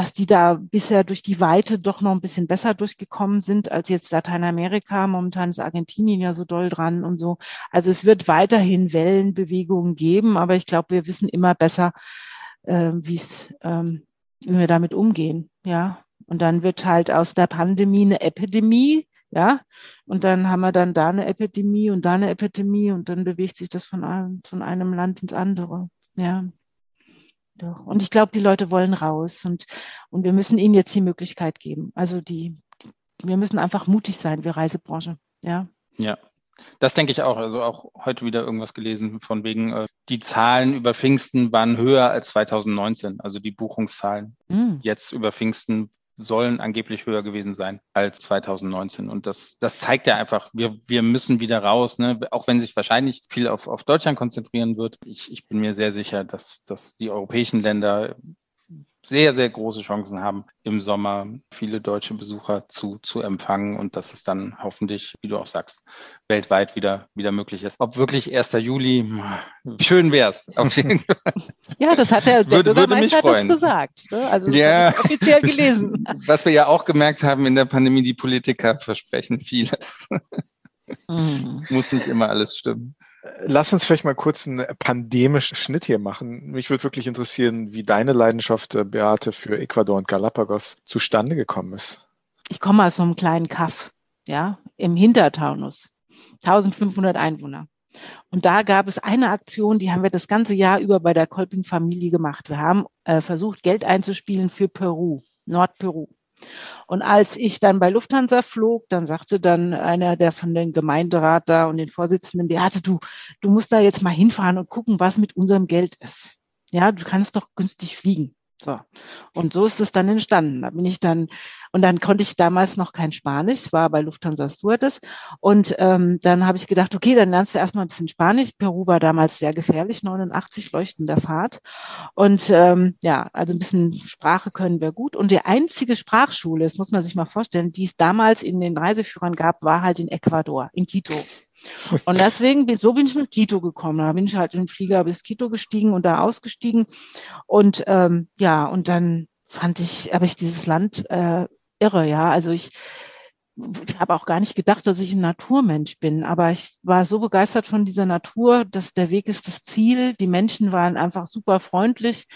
dass die da bisher durch die Weite doch noch ein bisschen besser durchgekommen sind als jetzt Lateinamerika. Momentan ist Argentinien ja so doll dran und so. Also es wird weiterhin Wellenbewegungen geben, aber ich glaube, wir wissen immer besser, äh, ähm, wie wir damit umgehen. Ja. Und dann wird halt aus der Pandemie eine Epidemie, ja. Und dann haben wir dann da eine Epidemie und da eine Epidemie und dann bewegt sich das von einem, von einem Land ins andere. Ja. Doch. Und ich glaube, die Leute wollen raus und, und wir müssen ihnen jetzt die Möglichkeit geben. Also die, wir müssen einfach mutig sein, wir Reisebranche. Ja. Ja. Das denke ich auch. Also auch heute wieder irgendwas gelesen von wegen, äh, die Zahlen über Pfingsten waren höher als 2019, also die Buchungszahlen. Mm. Jetzt über Pfingsten sollen angeblich höher gewesen sein als 2019. Und das, das zeigt ja einfach, wir, wir müssen wieder raus, ne? auch wenn sich wahrscheinlich viel auf, auf Deutschland konzentrieren wird. Ich, ich bin mir sehr sicher, dass, dass die europäischen Länder sehr, sehr große Chancen haben, im Sommer viele deutsche Besucher zu, zu empfangen und dass es dann hoffentlich, wie du auch sagst, weltweit wieder, wieder möglich ist. Ob wirklich 1. Juli, schön wäre es. Ja, das hat der, der würde, Bürgermeister würde hat das gesagt. Ne? Also ja. offiziell gelesen. Was wir ja auch gemerkt haben in der Pandemie, die Politiker versprechen vieles. Mhm. Muss nicht immer alles stimmen. Lass uns vielleicht mal kurz einen pandemischen Schnitt hier machen. Mich würde wirklich interessieren, wie deine Leidenschaft, äh, Beate, für Ecuador und Galapagos zustande gekommen ist. Ich komme aus so einem kleinen Kaff, ja, im Hintertaunus. 1500 Einwohner. Und da gab es eine Aktion, die haben wir das ganze Jahr über bei der Kolping-Familie gemacht. Wir haben äh, versucht, Geld einzuspielen für Peru, Nordperu. Und als ich dann bei Lufthansa flog, dann sagte dann einer der von den Gemeinderat da und den Vorsitzenden, der hatte, du, du musst da jetzt mal hinfahren und gucken, was mit unserem Geld ist. Ja, du kannst doch günstig fliegen. So. Und so ist es dann entstanden. Da bin ich dann, und dann konnte ich damals noch kein Spanisch, war bei Lufthansa Stewardess. Und ähm, dann habe ich gedacht, okay, dann lernst du erstmal ein bisschen Spanisch. Peru war damals sehr gefährlich, 89 leuchtender Fahrt. Und ähm, ja, also ein bisschen Sprache können wir gut. Und die einzige Sprachschule, das muss man sich mal vorstellen, die es damals in den Reiseführern gab, war halt in Ecuador, in Quito. Und deswegen, so bin ich nach Quito gekommen. Da bin ich halt in den Flieger bis Quito gestiegen und da ausgestiegen. Und ähm, ja, und dann fand ich, habe ich dieses Land äh, irre, ja. Also ich, ich habe auch gar nicht gedacht, dass ich ein Naturmensch bin, aber ich war so begeistert von dieser Natur, dass der Weg ist das Ziel. Die Menschen waren einfach super freundlich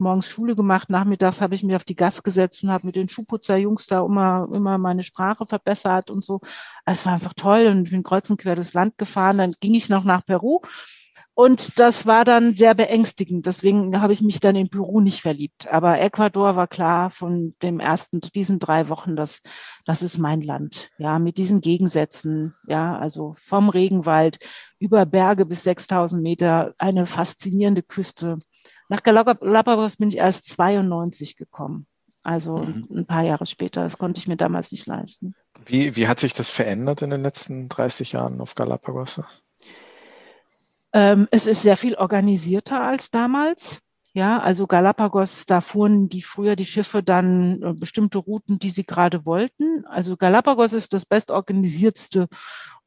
morgens Schule gemacht, nachmittags habe ich mich auf die Gas gesetzt und habe mit den Schuhputzerjungs da immer, immer meine Sprache verbessert und so. Es war einfach toll und bin kreuz und quer durchs Land gefahren. Dann ging ich noch nach Peru und das war dann sehr beängstigend. Deswegen habe ich mich dann in Peru nicht verliebt. Aber Ecuador war klar von dem ersten, diesen drei Wochen, das, das ist mein Land. Ja, mit diesen Gegensätzen. Ja, also vom Regenwald über Berge bis 6000 Meter, eine faszinierende Küste nach Galapagos bin ich erst 92 gekommen. Also mhm. ein paar Jahre später. Das konnte ich mir damals nicht leisten. Wie, wie hat sich das verändert in den letzten 30 Jahren auf Galapagos? Ähm, es ist sehr viel organisierter als damals. Ja, also Galapagos, da fuhren die früher die Schiffe dann äh, bestimmte Routen, die sie gerade wollten. Also Galapagos ist das bestorganisiertste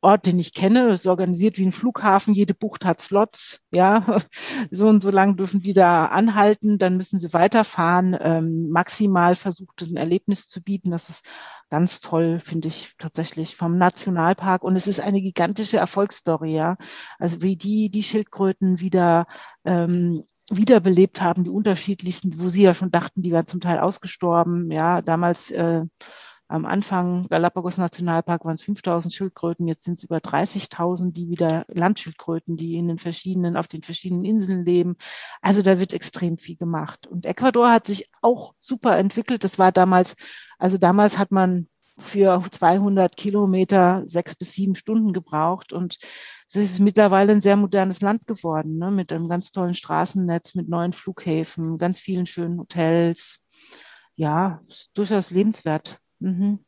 Ort, den ich kenne. Ist organisiert wie ein Flughafen. Jede Bucht hat Slots. Ja, so und so lang dürfen die da anhalten. Dann müssen sie weiterfahren. Ähm, maximal versucht, ein Erlebnis zu bieten. Das ist ganz toll, finde ich tatsächlich vom Nationalpark. Und es ist eine gigantische Erfolgsstory. Ja, also wie die die Schildkröten wieder ähm, wiederbelebt haben, die unterschiedlichsten, wo sie ja schon dachten, die wären zum Teil ausgestorben. Ja, damals äh, am Anfang Galapagos Nationalpark waren es 5000 Schildkröten, jetzt sind es über 30.000, die wieder Landschildkröten, die in den verschiedenen, auf den verschiedenen Inseln leben. Also da wird extrem viel gemacht. Und Ecuador hat sich auch super entwickelt. Das war damals, also damals hat man für 200 Kilometer sechs bis sieben Stunden gebraucht und es ist mittlerweile ein sehr modernes Land geworden, ne? mit einem ganz tollen Straßennetz, mit neuen Flughäfen, ganz vielen schönen Hotels. Ja, durchaus lebenswert. Mhm.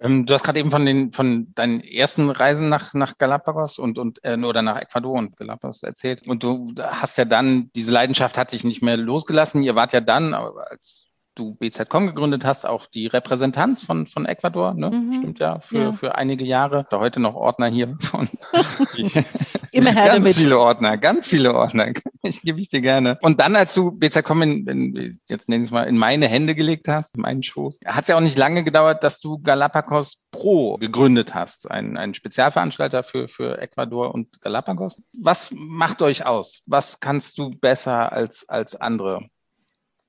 Ähm, du hast gerade eben von den von deinen ersten Reisen nach, nach Galapagos und, und äh, oder nach Ecuador und Galapagos erzählt. Und du hast ja dann, diese Leidenschaft hat dich nicht mehr losgelassen. Ihr wart ja dann, als du BZ.com gegründet hast, auch die Repräsentanz von, von Ecuador, ne? Mhm. Stimmt ja für, ja. für einige Jahre. Da heute noch Ordner hier von. Immer her ganz damit. viele Ordner, ganz viele Ordner. Ich gebe ich dir gerne. Und dann, als du BZ.com in, in, jetzt nenne ich es mal, in meine Hände gelegt hast, in meinen Schoß, hat es ja auch nicht lange gedauert, dass du Galapagos Pro gegründet hast, ein, ein Spezialveranstalter für, für Ecuador und Galapagos. Was macht euch aus? Was kannst du besser als, als andere?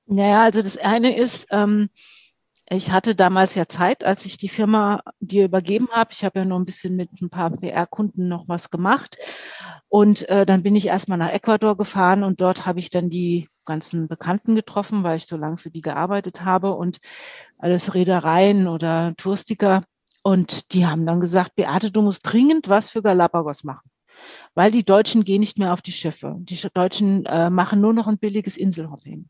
Naja, also das eine ist, ähm, ich hatte damals ja Zeit, als ich die Firma dir übergeben habe. Ich habe ja noch ein bisschen mit ein paar PR-Kunden noch was gemacht. Und äh, dann bin ich erstmal nach Ecuador gefahren und dort habe ich dann die ganzen Bekannten getroffen, weil ich so lange für die gearbeitet habe und alles Reedereien oder Touristiker. Und die haben dann gesagt, Beate, du musst dringend was für Galapagos machen. Weil die Deutschen gehen nicht mehr auf die Schiffe. Die Deutschen äh, machen nur noch ein billiges Inselhopping.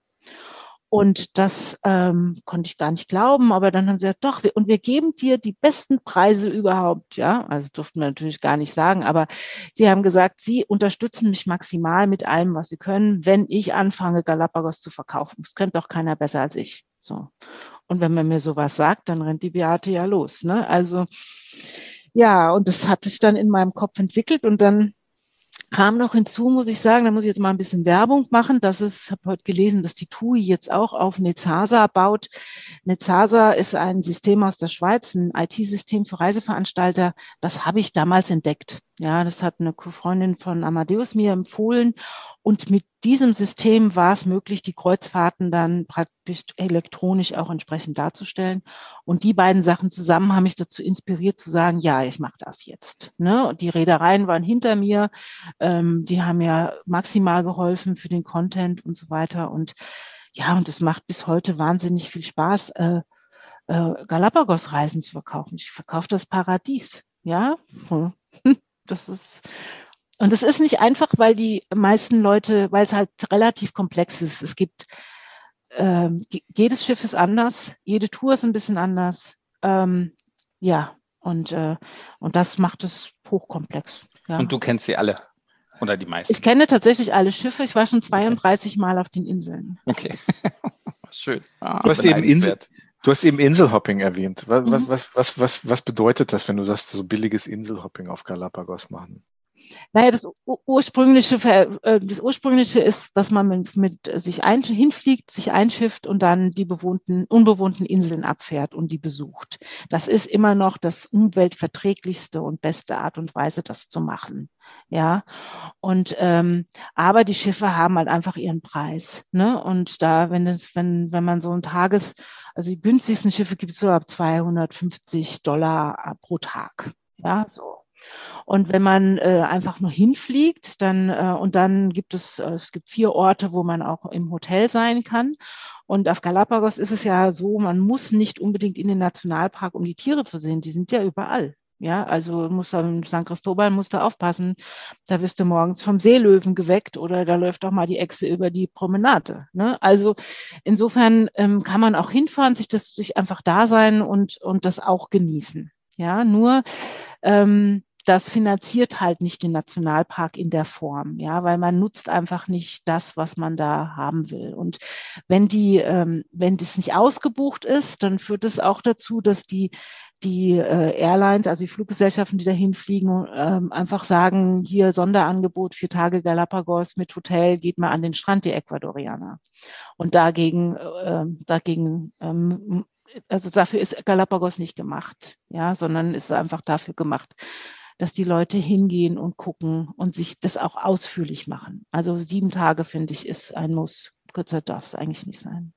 Und das ähm, konnte ich gar nicht glauben, aber dann haben sie gesagt, doch, wir, und wir geben dir die besten Preise überhaupt, ja. Also durften wir natürlich gar nicht sagen, aber sie haben gesagt, sie unterstützen mich maximal mit allem, was sie können, wenn ich anfange, Galapagos zu verkaufen. Das könnte doch keiner besser als ich. So. Und wenn man mir sowas sagt, dann rennt die Beate ja los. Ne? Also ja, und das hat sich dann in meinem Kopf entwickelt und dann kam noch hinzu, muss ich sagen, da muss ich jetzt mal ein bisschen Werbung machen. Das ist, habe heute gelesen, dass die TUI jetzt auch auf Nezasa baut. Nezasa ist ein System aus der Schweiz, ein IT-System für Reiseveranstalter. Das habe ich damals entdeckt. Ja, das hat eine Freundin von Amadeus mir empfohlen. Und mit diesem System war es möglich, die Kreuzfahrten dann praktisch elektronisch auch entsprechend darzustellen. Und die beiden Sachen zusammen haben mich dazu inspiriert zu sagen, ja, ich mache das jetzt. Ne? Und die Reedereien waren hinter mir, ähm, die haben ja maximal geholfen für den Content und so weiter. Und ja, und es macht bis heute wahnsinnig viel Spaß, äh, äh, Galapagos-Reisen zu verkaufen. Ich verkaufe das Paradies. Ja, das ist und es ist nicht einfach, weil die meisten Leute, weil es halt relativ komplex ist. Es gibt, ähm, jedes Schiff ist anders, jede Tour ist ein bisschen anders. Ähm, ja, und, äh, und das macht es hochkomplex. Ja. Und du kennst sie alle? Oder die meisten? Ich kenne tatsächlich alle Schiffe. Ich war schon 32 okay. Mal auf den Inseln. Okay. Schön. Ah, du, hast eben Insel, du hast eben Inselhopping erwähnt. Was, mhm. was, was, was, was bedeutet das, wenn du sagst, so billiges Inselhopping auf Galapagos machen? Naja, das ursprüngliche, äh, das ursprüngliche ist, dass man mit, mit sich ein, hinfliegt, sich einschifft und dann die bewohnten, unbewohnten Inseln abfährt und die besucht. Das ist immer noch das umweltverträglichste und beste Art und Weise, das zu machen. Ja, und ähm, aber die Schiffe haben halt einfach ihren Preis. Ne? Und da, wenn es, wenn, wenn man so ein Tages, also die günstigsten Schiffe gibt es so ab 250 Dollar pro Tag. Ja, so. Und wenn man äh, einfach nur hinfliegt, dann äh, und dann gibt es, äh, es gibt vier Orte, wo man auch im Hotel sein kann. Und auf Galapagos ist es ja so, man muss nicht unbedingt in den Nationalpark, um die Tiere zu sehen. Die sind ja überall. Ja, also muss dann San Cristobal muss da aufpassen. Da wirst du morgens vom Seelöwen geweckt oder da läuft auch mal die Echse über die Promenade. Ne? Also insofern ähm, kann man auch hinfahren, sich das sich einfach da sein und und das auch genießen. Ja, nur ähm, das finanziert halt nicht den Nationalpark in der Form, ja, weil man nutzt einfach nicht das, was man da haben will. Und wenn die, ähm, wenn das nicht ausgebucht ist, dann führt es auch dazu, dass die die äh, Airlines, also die Fluggesellschaften, die dahin fliegen, ähm, einfach sagen, hier Sonderangebot, vier Tage Galapagos mit Hotel, geht mal an den Strand, die Ecuadorianer. Und dagegen, äh, dagegen ähm, also dafür ist Galapagos nicht gemacht, ja, sondern ist einfach dafür gemacht, dass die Leute hingehen und gucken und sich das auch ausführlich machen. Also sieben Tage, finde ich, ist ein Muss. Kürzer darf es eigentlich nicht sein.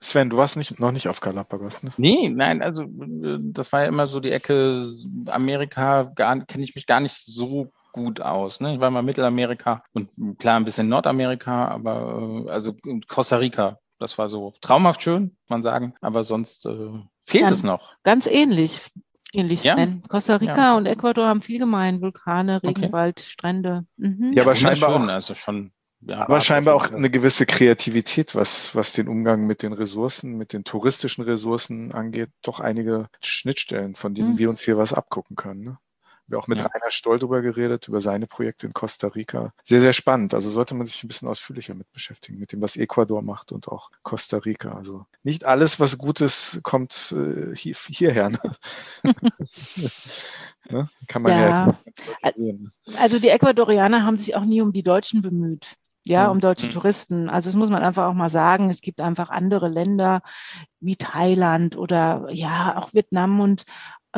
Sven, du warst nicht, noch nicht auf Galapagos, ne? Nee, nein, also äh, das war ja immer so die Ecke Amerika, kenne ich mich gar nicht so gut aus. Ne? Ich war mal Mittelamerika und klar ein bisschen Nordamerika, aber äh, also Costa Rica, das war so traumhaft schön, man sagen, aber sonst äh, fehlt ja, es noch. Ganz ähnlich. Ähnlich ja? Costa Rica ja. und Ecuador haben viel gemein. Vulkane, Regenwald, okay. Strände. Mhm. Ja, aber scheinbar auch, also schon ja, aber scheinbar auch eine gewisse Kreativität, was, was den Umgang mit den Ressourcen, mit den touristischen Ressourcen angeht, doch einige Schnittstellen, von denen mhm. wir uns hier was abgucken können. Ne? Wir haben auch mit ja. Rainer Stoll drüber geredet, über seine Projekte in Costa Rica. Sehr, sehr spannend. Also sollte man sich ein bisschen ausführlicher mit beschäftigen, mit dem, was Ecuador macht und auch Costa Rica. Also nicht alles, was Gutes, kommt äh, hier, hierher. Ne? ne? Kann man ja, ja jetzt sehen. Also die Ecuadorianer haben sich auch nie um die Deutschen bemüht ja, um deutsche mhm. Touristen. Also das muss man einfach auch mal sagen. Es gibt einfach andere Länder wie Thailand oder ja, auch Vietnam und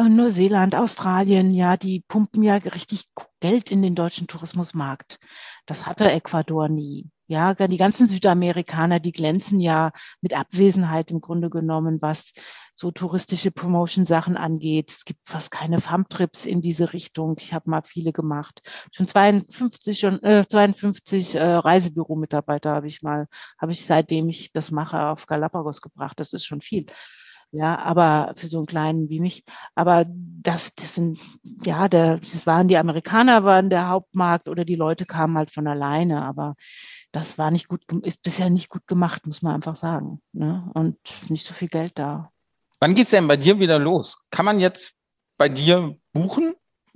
Neuseeland, Australien, ja, die pumpen ja richtig Geld in den deutschen Tourismusmarkt. Das hatte Ecuador nie. Ja, die ganzen Südamerikaner, die glänzen ja mit Abwesenheit im Grunde genommen, was so touristische Promotion-Sachen angeht. Es gibt fast keine Farmtrips in diese Richtung. Ich habe mal viele gemacht. Schon 52, schon, äh, 52 äh, Reisebüro-Mitarbeiter habe ich mal, habe ich seitdem ich das mache auf Galapagos gebracht. Das ist schon viel. Ja, aber für so einen kleinen wie mich. Aber das, das sind, ja, der, das waren die Amerikaner, waren der Hauptmarkt oder die Leute kamen halt von alleine. Aber das war nicht gut, ist bisher nicht gut gemacht, muss man einfach sagen. Ne? Und nicht so viel Geld da. Wann geht es denn bei dir wieder los? Kann man jetzt bei dir buchen?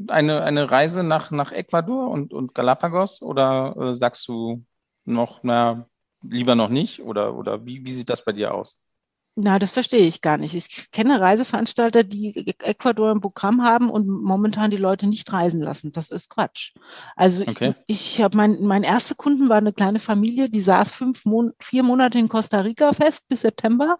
Eine, eine Reise nach, nach Ecuador und, und Galapagos? Oder äh, sagst du noch, na, lieber noch nicht? Oder, oder wie, wie sieht das bei dir aus? Na, das verstehe ich gar nicht. Ich kenne Reiseveranstalter, die Ecuador im Programm haben und momentan die Leute nicht reisen lassen. Das ist Quatsch. Also okay. ich, ich habe mein, mein erster Kunden war eine kleine Familie, die saß fünf Mon vier Monate in Costa Rica fest bis September.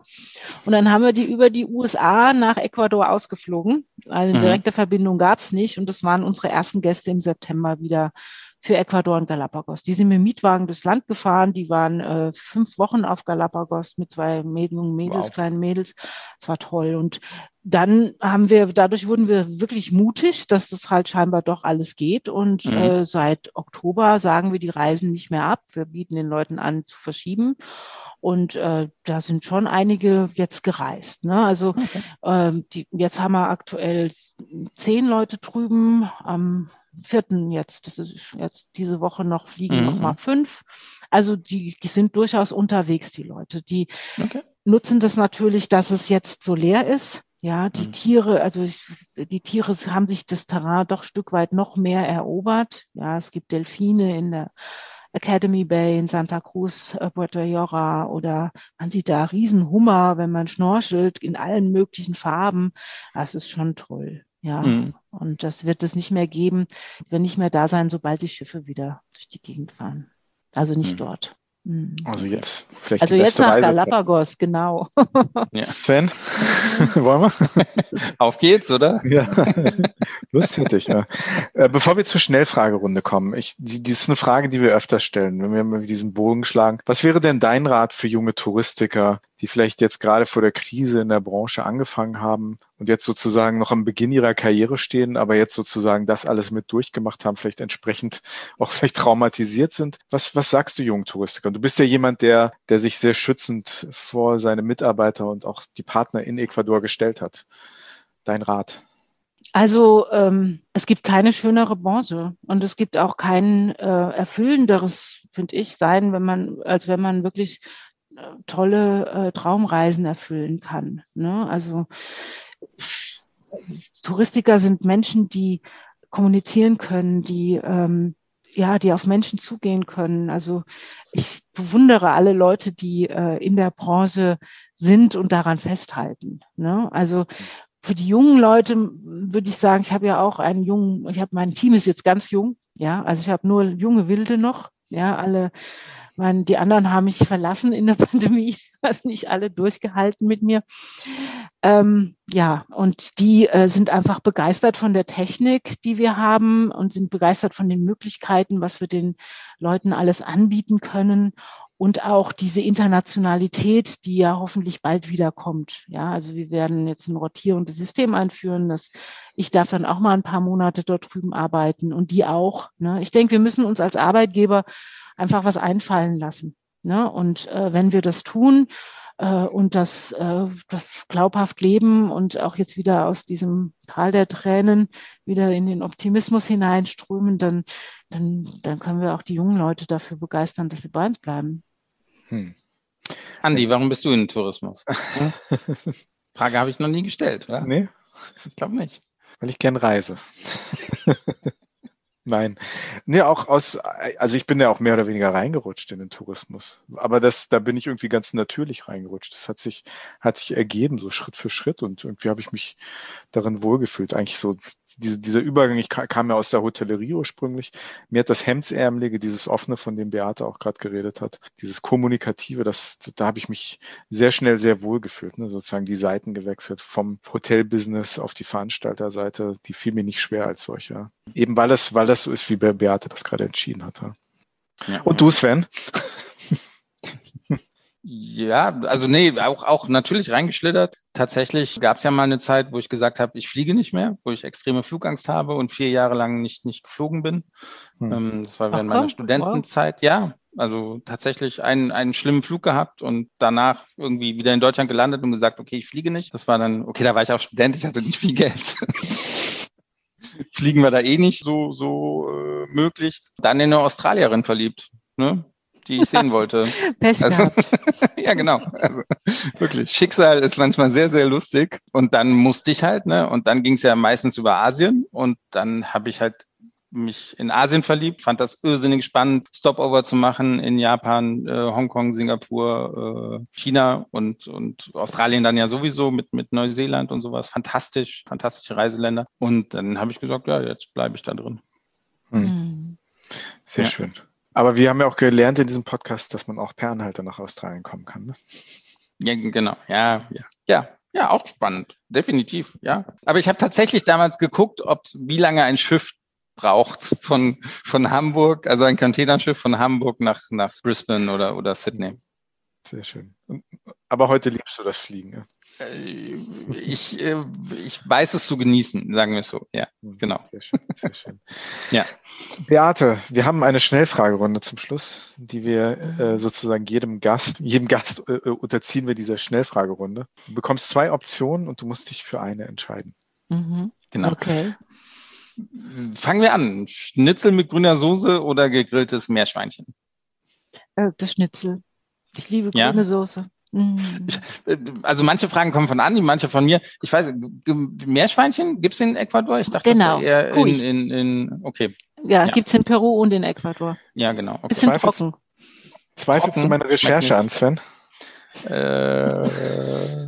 Und dann haben wir die über die USA nach Ecuador ausgeflogen. Eine mhm. direkte Verbindung gab es nicht. Und das waren unsere ersten Gäste im September wieder für Ecuador und Galapagos. Die sind mit Mietwagen durchs Land gefahren. Die waren äh, fünf Wochen auf Galapagos mit zwei Mädchen, Mädels, wow. kleinen Mädels. Es war toll. Und dann haben wir, dadurch wurden wir wirklich mutig, dass das halt scheinbar doch alles geht. Und mhm. äh, seit Oktober sagen wir die Reisen nicht mehr ab. Wir bieten den Leuten an zu verschieben. Und äh, da sind schon einige jetzt gereist. Ne? Also okay. ähm, die, jetzt haben wir aktuell zehn Leute drüben. Am vierten jetzt, das ist jetzt diese Woche noch fliegen mhm. noch mal fünf. Also die, die sind durchaus unterwegs, die Leute. Die okay. nutzen das natürlich, dass es jetzt so leer ist. Ja, die mhm. Tiere, also die Tiere haben sich das Terrain doch Stück weit noch mehr erobert. Ja, es gibt Delfine in der Academy Bay in Santa Cruz, äh, Puerto Llora oder man sieht da Riesenhummer, wenn man schnorchelt in allen möglichen Farben. Das ist schon toll. Ja, mhm. und das wird es nicht mehr geben, werden nicht mehr da sein, sobald die Schiffe wieder durch die Gegend fahren. Also nicht mhm. dort. Mhm. Also jetzt vielleicht Also jetzt nach Reise Galapagos, genau. Ja. Fan, wollen wir? Auf geht's, oder? Ja, Lust hätte ich, ja. Äh, bevor wir zur Schnellfragerunde kommen, ich, die, die ist eine Frage, die wir öfter stellen, wenn wir mal diesen Bogen schlagen. Was wäre denn dein Rat für junge Touristiker, die vielleicht jetzt gerade vor der Krise in der Branche angefangen haben und jetzt sozusagen noch am Beginn ihrer Karriere stehen, aber jetzt sozusagen das alles mit durchgemacht haben, vielleicht entsprechend auch vielleicht traumatisiert sind. Was, was sagst du jungen Touristikern? Du bist ja jemand, der, der sich sehr schützend vor seine Mitarbeiter und auch die Partner in Ecuador gestellt hat. Dein Rat? Also ähm, es gibt keine schönere Branche und es gibt auch kein äh, erfüllenderes, finde ich, sein, wenn man, als wenn man wirklich tolle äh, Traumreisen erfüllen kann. Ne? Also Touristiker sind Menschen, die kommunizieren können, die ähm, ja, die auf Menschen zugehen können. Also ich bewundere alle Leute, die äh, in der Branche sind und daran festhalten. Ne? Also für die jungen Leute würde ich sagen, ich habe ja auch einen jungen, ich habe mein Team ist jetzt ganz jung, ja, also ich habe nur junge Wilde noch, ja, alle meine, die anderen haben mich verlassen in der Pandemie, also nicht alle durchgehalten mit mir. Ähm, ja, und die äh, sind einfach begeistert von der Technik, die wir haben und sind begeistert von den Möglichkeiten, was wir den Leuten alles anbieten können und auch diese Internationalität, die ja hoffentlich bald wiederkommt. Ja, also wir werden jetzt ein rotierendes System einführen, dass ich darf dann auch mal ein paar Monate dort drüben arbeiten und die auch. Ne? Ich denke, wir müssen uns als Arbeitgeber einfach was einfallen lassen. Ne? Und äh, wenn wir das tun, äh, und das, äh, das glaubhaft leben und auch jetzt wieder aus diesem Tal der Tränen wieder in den Optimismus hineinströmen, dann, dann, dann können wir auch die jungen Leute dafür begeistern, dass sie bei uns bleiben. Hm. Andi, warum bist du in Tourismus? Frage habe ich noch nie gestellt, oder? Nee. Ich glaube nicht. Weil ich gern reise. Nein. Nee, auch aus, also ich bin ja auch mehr oder weniger reingerutscht in den Tourismus. Aber das, da bin ich irgendwie ganz natürlich reingerutscht. Das hat sich, hat sich ergeben, so Schritt für Schritt. Und irgendwie habe ich mich darin wohlgefühlt. Eigentlich so diese, dieser Übergang, ich kam ja aus der Hotellerie ursprünglich. Mir hat das Hemdsärmelige, dieses offene, von dem Beate auch gerade geredet hat, dieses kommunikative, das, da habe ich mich sehr schnell sehr wohl gefühlt, ne? sozusagen die Seiten gewechselt vom Hotelbusiness auf die Veranstalterseite, die fiel mir nicht schwer als solcher. Eben weil das, weil das so ist, wie Beate das gerade entschieden hatte. Ja. Und du, Sven? Ja, also nee, auch, auch natürlich reingeschlittert. Tatsächlich gab es ja mal eine Zeit, wo ich gesagt habe, ich fliege nicht mehr, wo ich extreme Flugangst habe und vier Jahre lang nicht, nicht geflogen bin. Hm. Ähm, das war während Ach, meiner Studentenzeit. Wow. Ja, also tatsächlich einen, einen schlimmen Flug gehabt und danach irgendwie wieder in Deutschland gelandet und gesagt, okay, ich fliege nicht. Das war dann, okay, da war ich auch Student, ich hatte nicht viel Geld. Fliegen wir da eh nicht so, so äh, möglich. Dann in eine Australierin verliebt. Ne? Die ich sehen wollte. Pech also, ja, genau. Also, wirklich. Schicksal ist manchmal sehr, sehr lustig. Und dann musste ich halt, ne? Und dann ging es ja meistens über Asien. Und dann habe ich halt mich in Asien verliebt, fand das irrsinnig spannend, Stopover zu machen in Japan, äh, Hongkong, Singapur, äh, China und, und Australien dann ja sowieso mit, mit Neuseeland und sowas. Fantastisch, fantastische Reiseländer. Und dann habe ich gesagt, ja, jetzt bleibe ich da drin. Hm. Sehr ja. schön. Aber wir haben ja auch gelernt in diesem Podcast, dass man auch per Anhalter nach Australien kommen kann. Ne? Ja, genau. Ja, ja. Ja, ja, auch spannend. Definitiv, ja. Aber ich habe tatsächlich damals geguckt, ob wie lange ein Schiff braucht von, von Hamburg, also ein Containerschiff von Hamburg nach, nach Brisbane oder, oder Sydney. Sehr schön. Aber heute liebst du das Fliegen. Ja? Äh, ich, äh, ich weiß es zu genießen, sagen wir es so. Ja, hm, genau. Sehr schön. Sehr schön. ja. Beate, wir haben eine Schnellfragerunde zum Schluss, die wir äh, sozusagen jedem Gast, jedem Gast äh, unterziehen wir dieser Schnellfragerunde. Du bekommst zwei Optionen und du musst dich für eine entscheiden. Mhm. Genau. Okay. Fangen wir an. Schnitzel mit grüner Soße oder gegrilltes Meerschweinchen? das Schnitzel. Ich liebe grüne ja? Soße. Mhm. Äh, also manche Fragen kommen von Andi, manche von mir. Ich weiß, Meerschweinchen gibt es in Ecuador? Ich dachte, genau. eher in, in, in, okay. Ja, ja. gibt es in Peru und in Ecuador. Ja, genau. Okay. Bisschen Zweifelst, trocken. Zweifelst du meine Recherche an, Sven? Äh,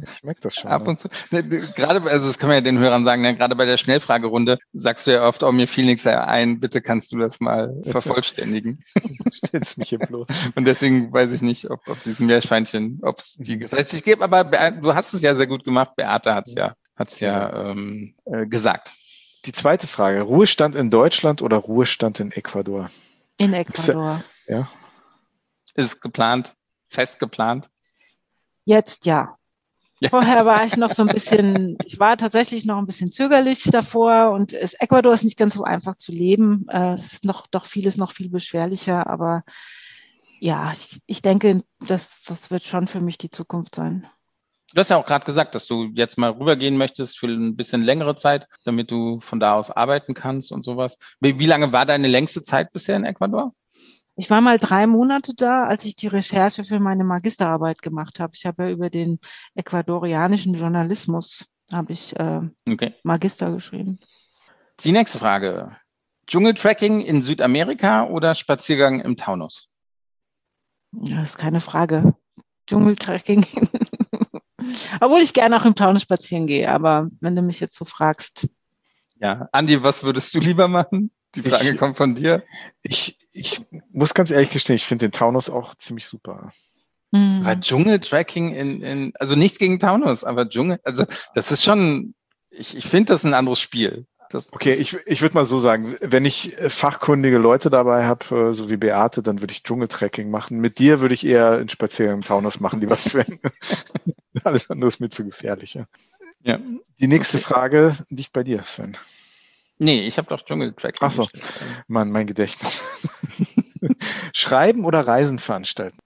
ich merke das schon. Ab und zu. Ne, gerade, also das kann man ja den Hörern sagen, ne, gerade bei der Schnellfragerunde sagst du ja oft, oh, mir fiel nichts ein, bitte kannst du das mal vervollständigen. Stellst mich hier bloß. Und deswegen weiß ich nicht, ob auf diesem Meerschweinchen, ob es die gesetzlich gibt, aber du hast es ja sehr gut gemacht. Beate hat es ja, hat's ja ähm, äh, gesagt. Die zweite Frage, Ruhestand in Deutschland oder Ruhestand in Ecuador? In Ecuador. Ja. Ist es geplant? Fest geplant? Jetzt ja. Vorher war ich noch so ein bisschen, ich war tatsächlich noch ein bisschen zögerlich davor und es, Ecuador ist nicht ganz so einfach zu leben. Äh, es ist noch doch vieles noch viel beschwerlicher, aber ja, ich, ich denke, das, das wird schon für mich die Zukunft sein. Du hast ja auch gerade gesagt, dass du jetzt mal rübergehen möchtest für ein bisschen längere Zeit, damit du von da aus arbeiten kannst und sowas. Wie, wie lange war deine längste Zeit bisher in Ecuador? Ich war mal drei Monate da, als ich die Recherche für meine Magisterarbeit gemacht habe. Ich habe ja über den ecuadorianischen Journalismus habe ich äh, okay. Magister geschrieben. Die nächste Frage. Dschungeltracking in Südamerika oder Spaziergang im Taunus? Das ist keine Frage. Dschungeltracking. Obwohl ich gerne auch im Taunus spazieren gehe, aber wenn du mich jetzt so fragst. Ja, Andi, was würdest du lieber machen? Die Frage ich, kommt von dir. Ich, ich muss ganz ehrlich gestehen, ich finde den Taunus auch ziemlich super. Mhm. Weil Dschungeltracking in, in, also nichts gegen Taunus, aber Dschungel, also das ist schon, ich, ich finde das ein anderes Spiel. Das, okay, ich, ich würde mal so sagen, wenn ich äh, fachkundige Leute dabei habe, äh, so wie Beate, dann würde ich Dschungeltracking machen. Mit dir würde ich eher einen Spaziergang im Taunus machen, lieber Sven. Alles andere ist mir zu gefährlich. Ja. ja. Die nächste okay. Frage liegt bei dir, Sven. Nee, ich habe doch Dschungeltracking. Ach so, Mann, mein Gedächtnis. Schreiben oder Reisen veranstalten?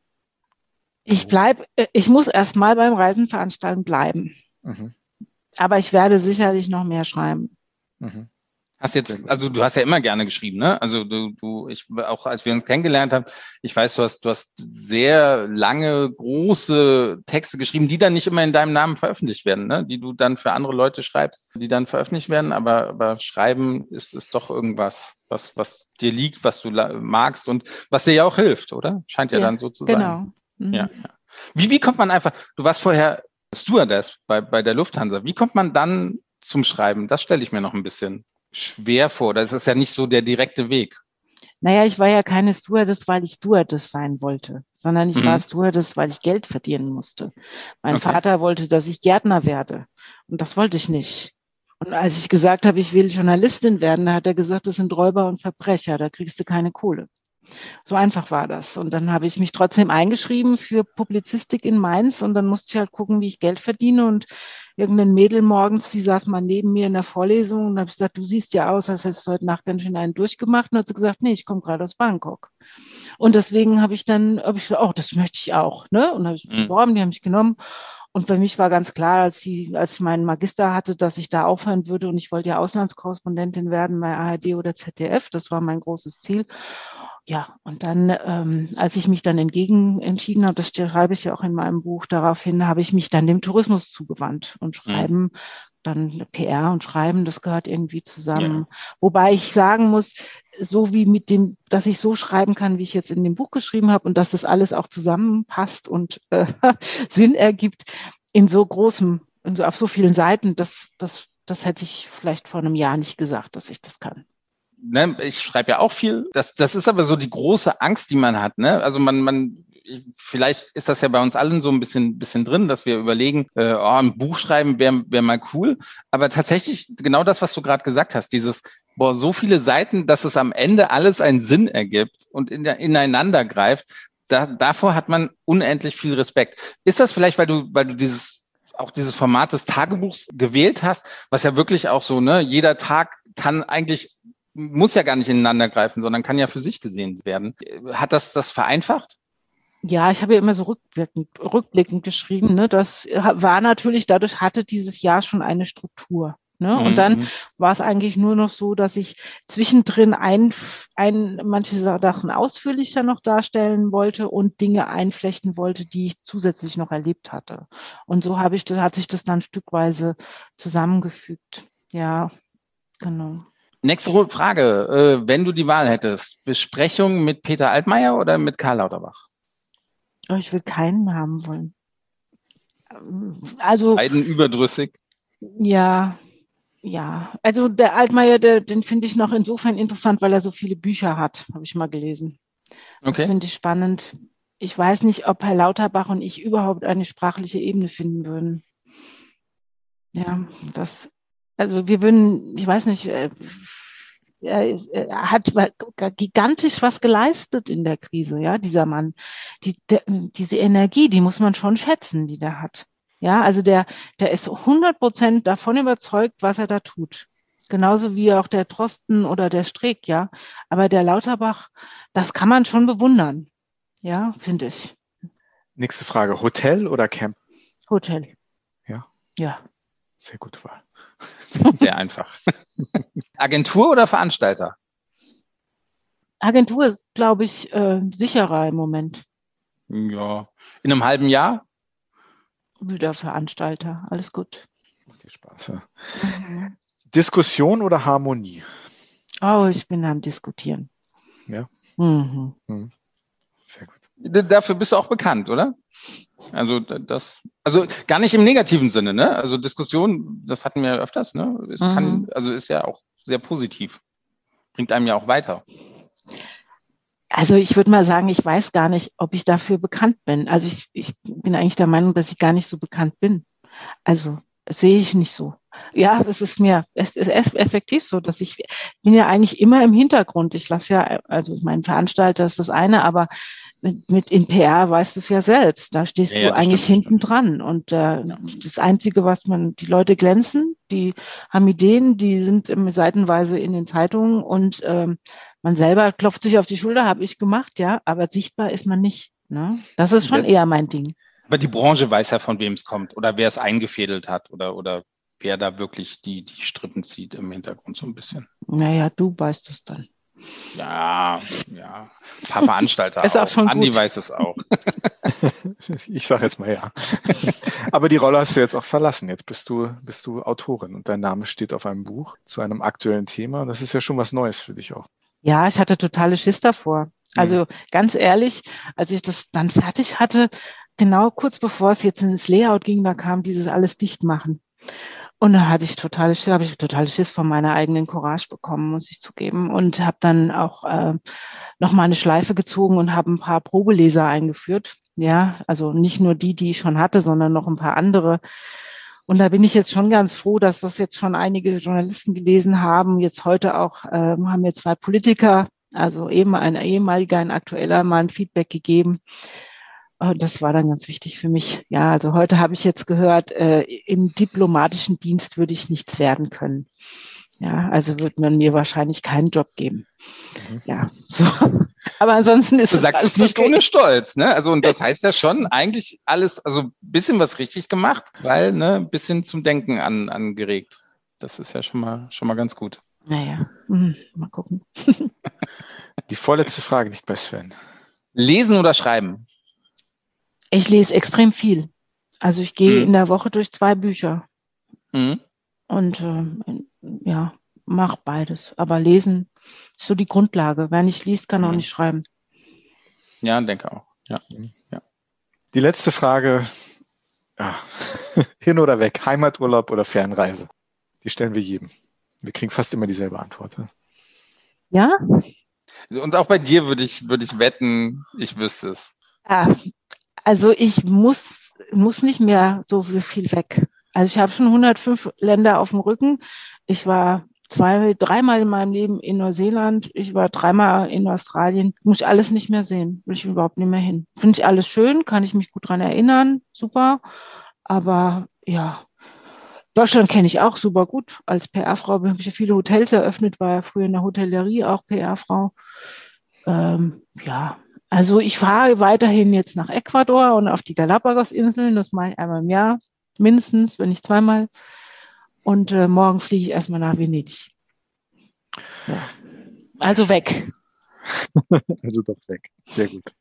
Ich bleib, äh, ich muss erst mal beim Reisenveranstalten bleiben. Mhm. Aber ich werde sicherlich noch mehr schreiben. Mhm. Hast jetzt, also du hast ja immer gerne geschrieben, ne? Also du, du, ich auch als wir uns kennengelernt haben, ich weiß, du hast, du hast sehr lange, große Texte geschrieben, die dann nicht immer in deinem Namen veröffentlicht werden, ne? Die du dann für andere Leute schreibst, die dann veröffentlicht werden, aber, aber Schreiben ist, ist doch irgendwas, was, was dir liegt, was du magst und was dir ja auch hilft, oder? Scheint ja, ja dann so zu genau. sein. Genau. Mhm. Ja, ja. Wie, wie kommt man einfach, du warst vorher Stewardess bei, bei der Lufthansa, wie kommt man dann zum Schreiben? Das stelle ich mir noch ein bisschen schwer vor. Das ist ja nicht so der direkte Weg. Naja, ich war ja keine Stewardess, weil ich Stewardess sein wollte, sondern ich mhm. war Stewardess, weil ich Geld verdienen musste. Mein okay. Vater wollte, dass ich Gärtner werde. Und das wollte ich nicht. Und als ich gesagt habe, ich will Journalistin werden, da hat er gesagt, das sind Räuber und Verbrecher, da kriegst du keine Kohle. So einfach war das. Und dann habe ich mich trotzdem eingeschrieben für Publizistik in Mainz und dann musste ich halt gucken, wie ich Geld verdiene. Und irgendein Mädel morgens, die saß mal neben mir in der Vorlesung und habe gesagt, du siehst ja aus, als hättest du heute Nacht ganz schön einen durchgemacht. Und hat sie gesagt, nee, ich komme gerade aus Bangkok. Und deswegen habe ich dann, habe ich gesagt, oh, das möchte ich auch. Ne? Und habe ich mich mhm. beworben, die haben mich genommen. Und für mich war ganz klar, als, sie, als ich meinen Magister hatte, dass ich da aufhören würde und ich wollte ja Auslandskorrespondentin werden bei ARD oder ZDF. Das war mein großes Ziel ja, und dann, ähm, als ich mich dann entgegen entschieden habe, das schreibe ich ja auch in meinem Buch, daraufhin habe ich mich dann dem Tourismus zugewandt und mhm. schreiben, mhm. dann PR und Schreiben, das gehört irgendwie zusammen. Ja. Wobei ich sagen muss, so wie mit dem, dass ich so schreiben kann, wie ich jetzt in dem Buch geschrieben habe und dass das alles auch zusammenpasst und äh, Sinn ergibt, in so großem, in so, auf so vielen Seiten, das, das, das hätte ich vielleicht vor einem Jahr nicht gesagt, dass ich das kann ne, ich schreibe ja auch viel. Das, das ist aber so die große Angst, die man hat. Ne? Also man, man, vielleicht ist das ja bei uns allen so ein bisschen, bisschen drin, dass wir überlegen, äh, oh, ein Buch schreiben wäre wär mal cool. Aber tatsächlich genau das, was du gerade gesagt hast, dieses, boah, so viele Seiten, dass es am Ende alles einen Sinn ergibt und in, ineinander greift, da, davor hat man unendlich viel Respekt. Ist das vielleicht, weil du, weil du dieses auch dieses Format des Tagebuchs gewählt hast, was ja wirklich auch so, ne, jeder Tag kann eigentlich muss ja gar nicht ineinander greifen, sondern kann ja für sich gesehen werden. Hat das das vereinfacht? Ja, ich habe ja immer so rückwirkend, rückblickend geschrieben. Ne? Das war natürlich, dadurch hatte dieses Jahr schon eine Struktur. Ne? Und mhm. dann mhm. war es eigentlich nur noch so, dass ich zwischendrin ein, ein, manche Sachen ausführlicher noch darstellen wollte und Dinge einflechten wollte, die ich zusätzlich noch erlebt hatte. Und so habe ich, das, hat sich das dann stückweise zusammengefügt. Ja, genau. Nächste Frage. Äh, wenn du die Wahl hättest, Besprechung mit Peter Altmaier oder mit Karl Lauterbach? Oh, ich will keinen haben wollen. Also. Beiden überdrüssig. Ja, ja. Also der Altmaier, der, den finde ich noch insofern interessant, weil er so viele Bücher hat, habe ich mal gelesen. Das okay. finde ich spannend. Ich weiß nicht, ob Herr Lauterbach und ich überhaupt eine sprachliche Ebene finden würden. Ja, das also wir würden, ich weiß nicht, äh, er, er hat gigantisch was geleistet in der Krise, ja, dieser Mann. Die, der, diese Energie, die muss man schon schätzen, die der hat. Ja, also der, der ist 100 Prozent davon überzeugt, was er da tut. Genauso wie auch der Trosten oder der Streeck, ja. Aber der Lauterbach, das kann man schon bewundern. Ja, finde ich. Nächste Frage. Hotel oder Camp? Hotel. Ja. Ja. Sehr gute Wahl. Sehr einfach. Agentur oder Veranstalter? Agentur ist, glaube ich, äh, sicherer im Moment. Ja. In einem halben Jahr? Wieder Veranstalter. Alles gut. Macht dir Spaß. Ja. Mhm. Diskussion oder Harmonie? Oh, ich bin am Diskutieren. Ja. Mhm. Mhm. Sehr gut. Dafür bist du auch bekannt, oder? Also das, also gar nicht im negativen Sinne, ne? Also Diskussion, das hatten wir öfters, ne? Es mhm. kann, also ist ja auch sehr positiv. Bringt einem ja auch weiter. Also ich würde mal sagen, ich weiß gar nicht, ob ich dafür bekannt bin. Also ich, ich bin eigentlich der Meinung, dass ich gar nicht so bekannt bin. Also sehe ich nicht so. Ja, es ist mir, es ist effektiv so, dass ich bin ja eigentlich immer im Hintergrund. Ich lasse ja, also mein Veranstalter ist das eine, aber mit, mit in PR weißt du es ja selbst. Da stehst ja, du ja, eigentlich stimmt, hinten dran. Und äh, ja. das Einzige, was man, die Leute glänzen, die haben Ideen, die sind ähm, seitenweise in den Zeitungen und ähm, man selber klopft sich auf die Schulter, habe ich gemacht, ja, aber sichtbar ist man nicht. Ne? Das ist schon eher mein Ding. Aber die Branche weiß ja, von wem es kommt oder wer es eingefädelt hat oder, oder wer da wirklich die, die Strippen zieht im Hintergrund so ein bisschen. Naja, du weißt es dann. Ja, ja. Ein paar Veranstalter. Ist auch schon Andi gut. weiß es auch. Ich sage jetzt mal ja. Aber die Rolle hast du jetzt auch verlassen. Jetzt bist du, bist du Autorin und dein Name steht auf einem Buch zu einem aktuellen Thema. Das ist ja schon was Neues für dich auch. Ja, ich hatte totale Schiss davor. Also ganz ehrlich, als ich das dann fertig hatte, genau kurz bevor es jetzt ins Layout ging, da kam dieses alles dicht machen. Und da hatte ich totale Schiss, habe ich totale Schiss von meiner eigenen Courage bekommen, muss ich zugeben. Und habe dann auch äh, noch mal eine Schleife gezogen und habe ein paar Probeleser eingeführt. Ja, also nicht nur die, die ich schon hatte, sondern noch ein paar andere. Und da bin ich jetzt schon ganz froh, dass das jetzt schon einige Journalisten gelesen haben. Jetzt heute auch äh, haben mir zwei Politiker, also eben ein ehemaliger, ein aktueller, mal ein Feedback gegeben. Und das war dann ganz wichtig für mich. Ja, also heute habe ich jetzt gehört, äh, im diplomatischen Dienst würde ich nichts werden können. Ja, also wird man mir wahrscheinlich keinen Job geben. Mhm. Ja, so. Aber ansonsten ist Du es sagst alles es nicht okay. ohne Stolz, ne? Also, und das heißt ja schon eigentlich alles, also ein bisschen was richtig gemacht, weil, ne, ein bisschen zum Denken an, angeregt. Das ist ja schon mal, schon mal ganz gut. Naja, hm, mal gucken. Die vorletzte Frage nicht bei Sven. Lesen oder schreiben? Ich lese extrem viel. Also ich gehe Hm. in der Woche durch zwei Bücher Mhm. und äh, ja, mach beides. Aber lesen ist so die Grundlage. Wer nicht liest, kann auch Mhm. nicht schreiben. Ja, denke auch. Ja. Die letzte Frage. Ja. Hin oder weg? Heimaturlaub oder Fernreise? Die stellen wir jedem. Wir kriegen fast immer dieselbe Antwort. Ja? Und auch bei dir würde ich, würde ich wetten, ich wüsste es. Ja, also ich muss, muss nicht mehr so viel weg. Also ich habe schon 105 Länder auf dem Rücken. Ich war zwei, dreimal in meinem Leben in Neuseeland. Ich war dreimal in Australien. Muss ich alles nicht mehr sehen. Will ich überhaupt nicht mehr hin. Finde ich alles schön, kann ich mich gut dran erinnern. Super. Aber ja, Deutschland kenne ich auch super gut. Als PR-Frau habe ich viele Hotels eröffnet, war ja früher in der Hotellerie auch PR-Frau. Ähm, ja, also ich fahre weiterhin jetzt nach Ecuador und auf die Galapagos-Inseln. Das mache ich einmal im Jahr, mindestens, wenn nicht zweimal. Und äh, morgen fliege ich erstmal nach Venedig. Ja. Also weg. Also doch weg. Sehr gut.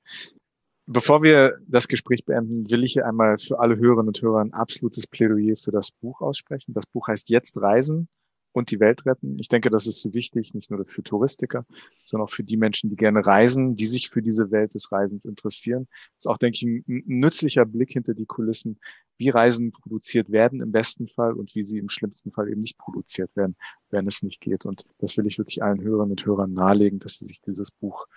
Bevor wir das Gespräch beenden, will ich hier einmal für alle Hörerinnen und Hörer ein absolutes Plädoyer für das Buch aussprechen. Das Buch heißt Jetzt Reisen und die Welt retten. Ich denke, das ist wichtig, nicht nur für Touristiker, sondern auch für die Menschen, die gerne reisen, die sich für diese Welt des Reisens interessieren. Das ist auch, denke ich, ein nützlicher Blick hinter die Kulissen, wie Reisen produziert werden im besten Fall und wie sie im schlimmsten Fall eben nicht produziert werden, wenn es nicht geht. Und das will ich wirklich allen Hörerinnen und Hörern nahelegen, dass sie sich dieses Buch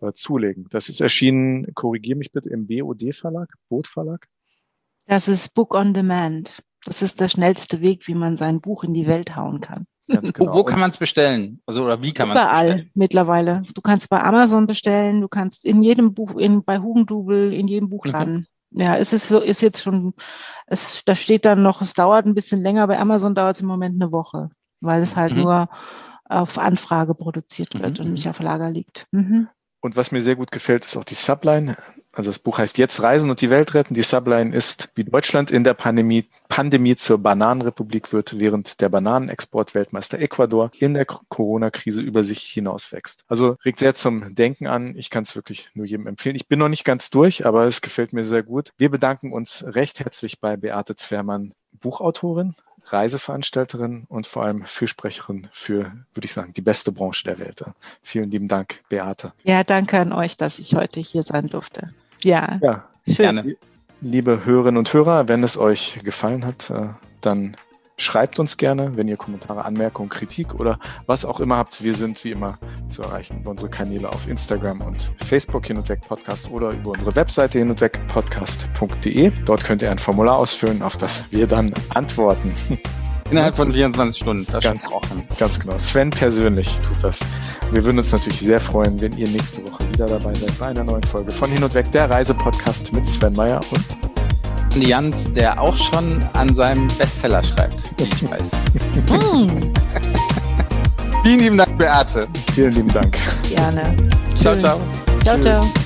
äh, zulegen. Das ist erschienen, korrigiere mich bitte, im BOD-Verlag, Boot-Verlag. Das ist Book on Demand. Das ist der schnellste Weg, wie man sein Buch in die Welt hauen kann. Ganz genau. Wo, wo kann man es bestellen? Also, oder wie kann man es Überall bestellen? mittlerweile. Du kannst bei Amazon bestellen, du kannst in jedem Buch, in, bei Hugendubel, in jedem Buchladen. Ja, es ist so, ist jetzt schon, es, da steht dann noch, es dauert ein bisschen länger. Bei Amazon dauert es im Moment eine Woche, weil es halt Mhm. nur auf Anfrage produziert wird Mhm, und mhm. nicht auf Lager liegt. Mhm. Und was mir sehr gut gefällt, ist auch die Subline. Also das Buch heißt Jetzt Reisen und die Welt retten. Die Subline ist, wie Deutschland in der Pandemie, Pandemie zur Bananenrepublik wird, während der Bananenexport-Weltmeister Ecuador in der Corona-Krise über sich hinaus wächst. Also regt sehr zum Denken an. Ich kann es wirklich nur jedem empfehlen. Ich bin noch nicht ganz durch, aber es gefällt mir sehr gut. Wir bedanken uns recht herzlich bei Beate Zwermann, Buchautorin, Reiseveranstalterin und vor allem Fürsprecherin für, würde ich sagen, die beste Branche der Welt. Vielen lieben Dank, Beate. Ja, danke an euch, dass ich heute hier sein durfte. Ja, Ja, schön. Gerne. liebe Hörerinnen und Hörer, wenn es euch gefallen hat, äh, dann schreibt uns gerne, wenn ihr Kommentare, Anmerkungen, Kritik oder was auch immer habt. Wir sind wie immer zu erreichen über unsere Kanäle auf Instagram und Facebook hin und weg Podcast oder über unsere Webseite hin und weg podcast.de. Dort könnt ihr ein Formular ausfüllen, auf das wir dann antworten. Innerhalb von 24 Stunden. Ganz- versprochen. Ganz genau. Sven persönlich tut das. Wir würden uns natürlich sehr freuen, wenn ihr nächste Woche wieder dabei seid bei einer neuen Folge von Hin und Weg, der Reisepodcast mit Sven Meyer und Andi Jans, der auch schon an seinem Bestseller schreibt, wie ich weiß. Hm, Vielen lieben Dank, Beate. vielen lieben Dank. gerne. Ciao, Schön. ciao. Ciao, Tschüss. ciao.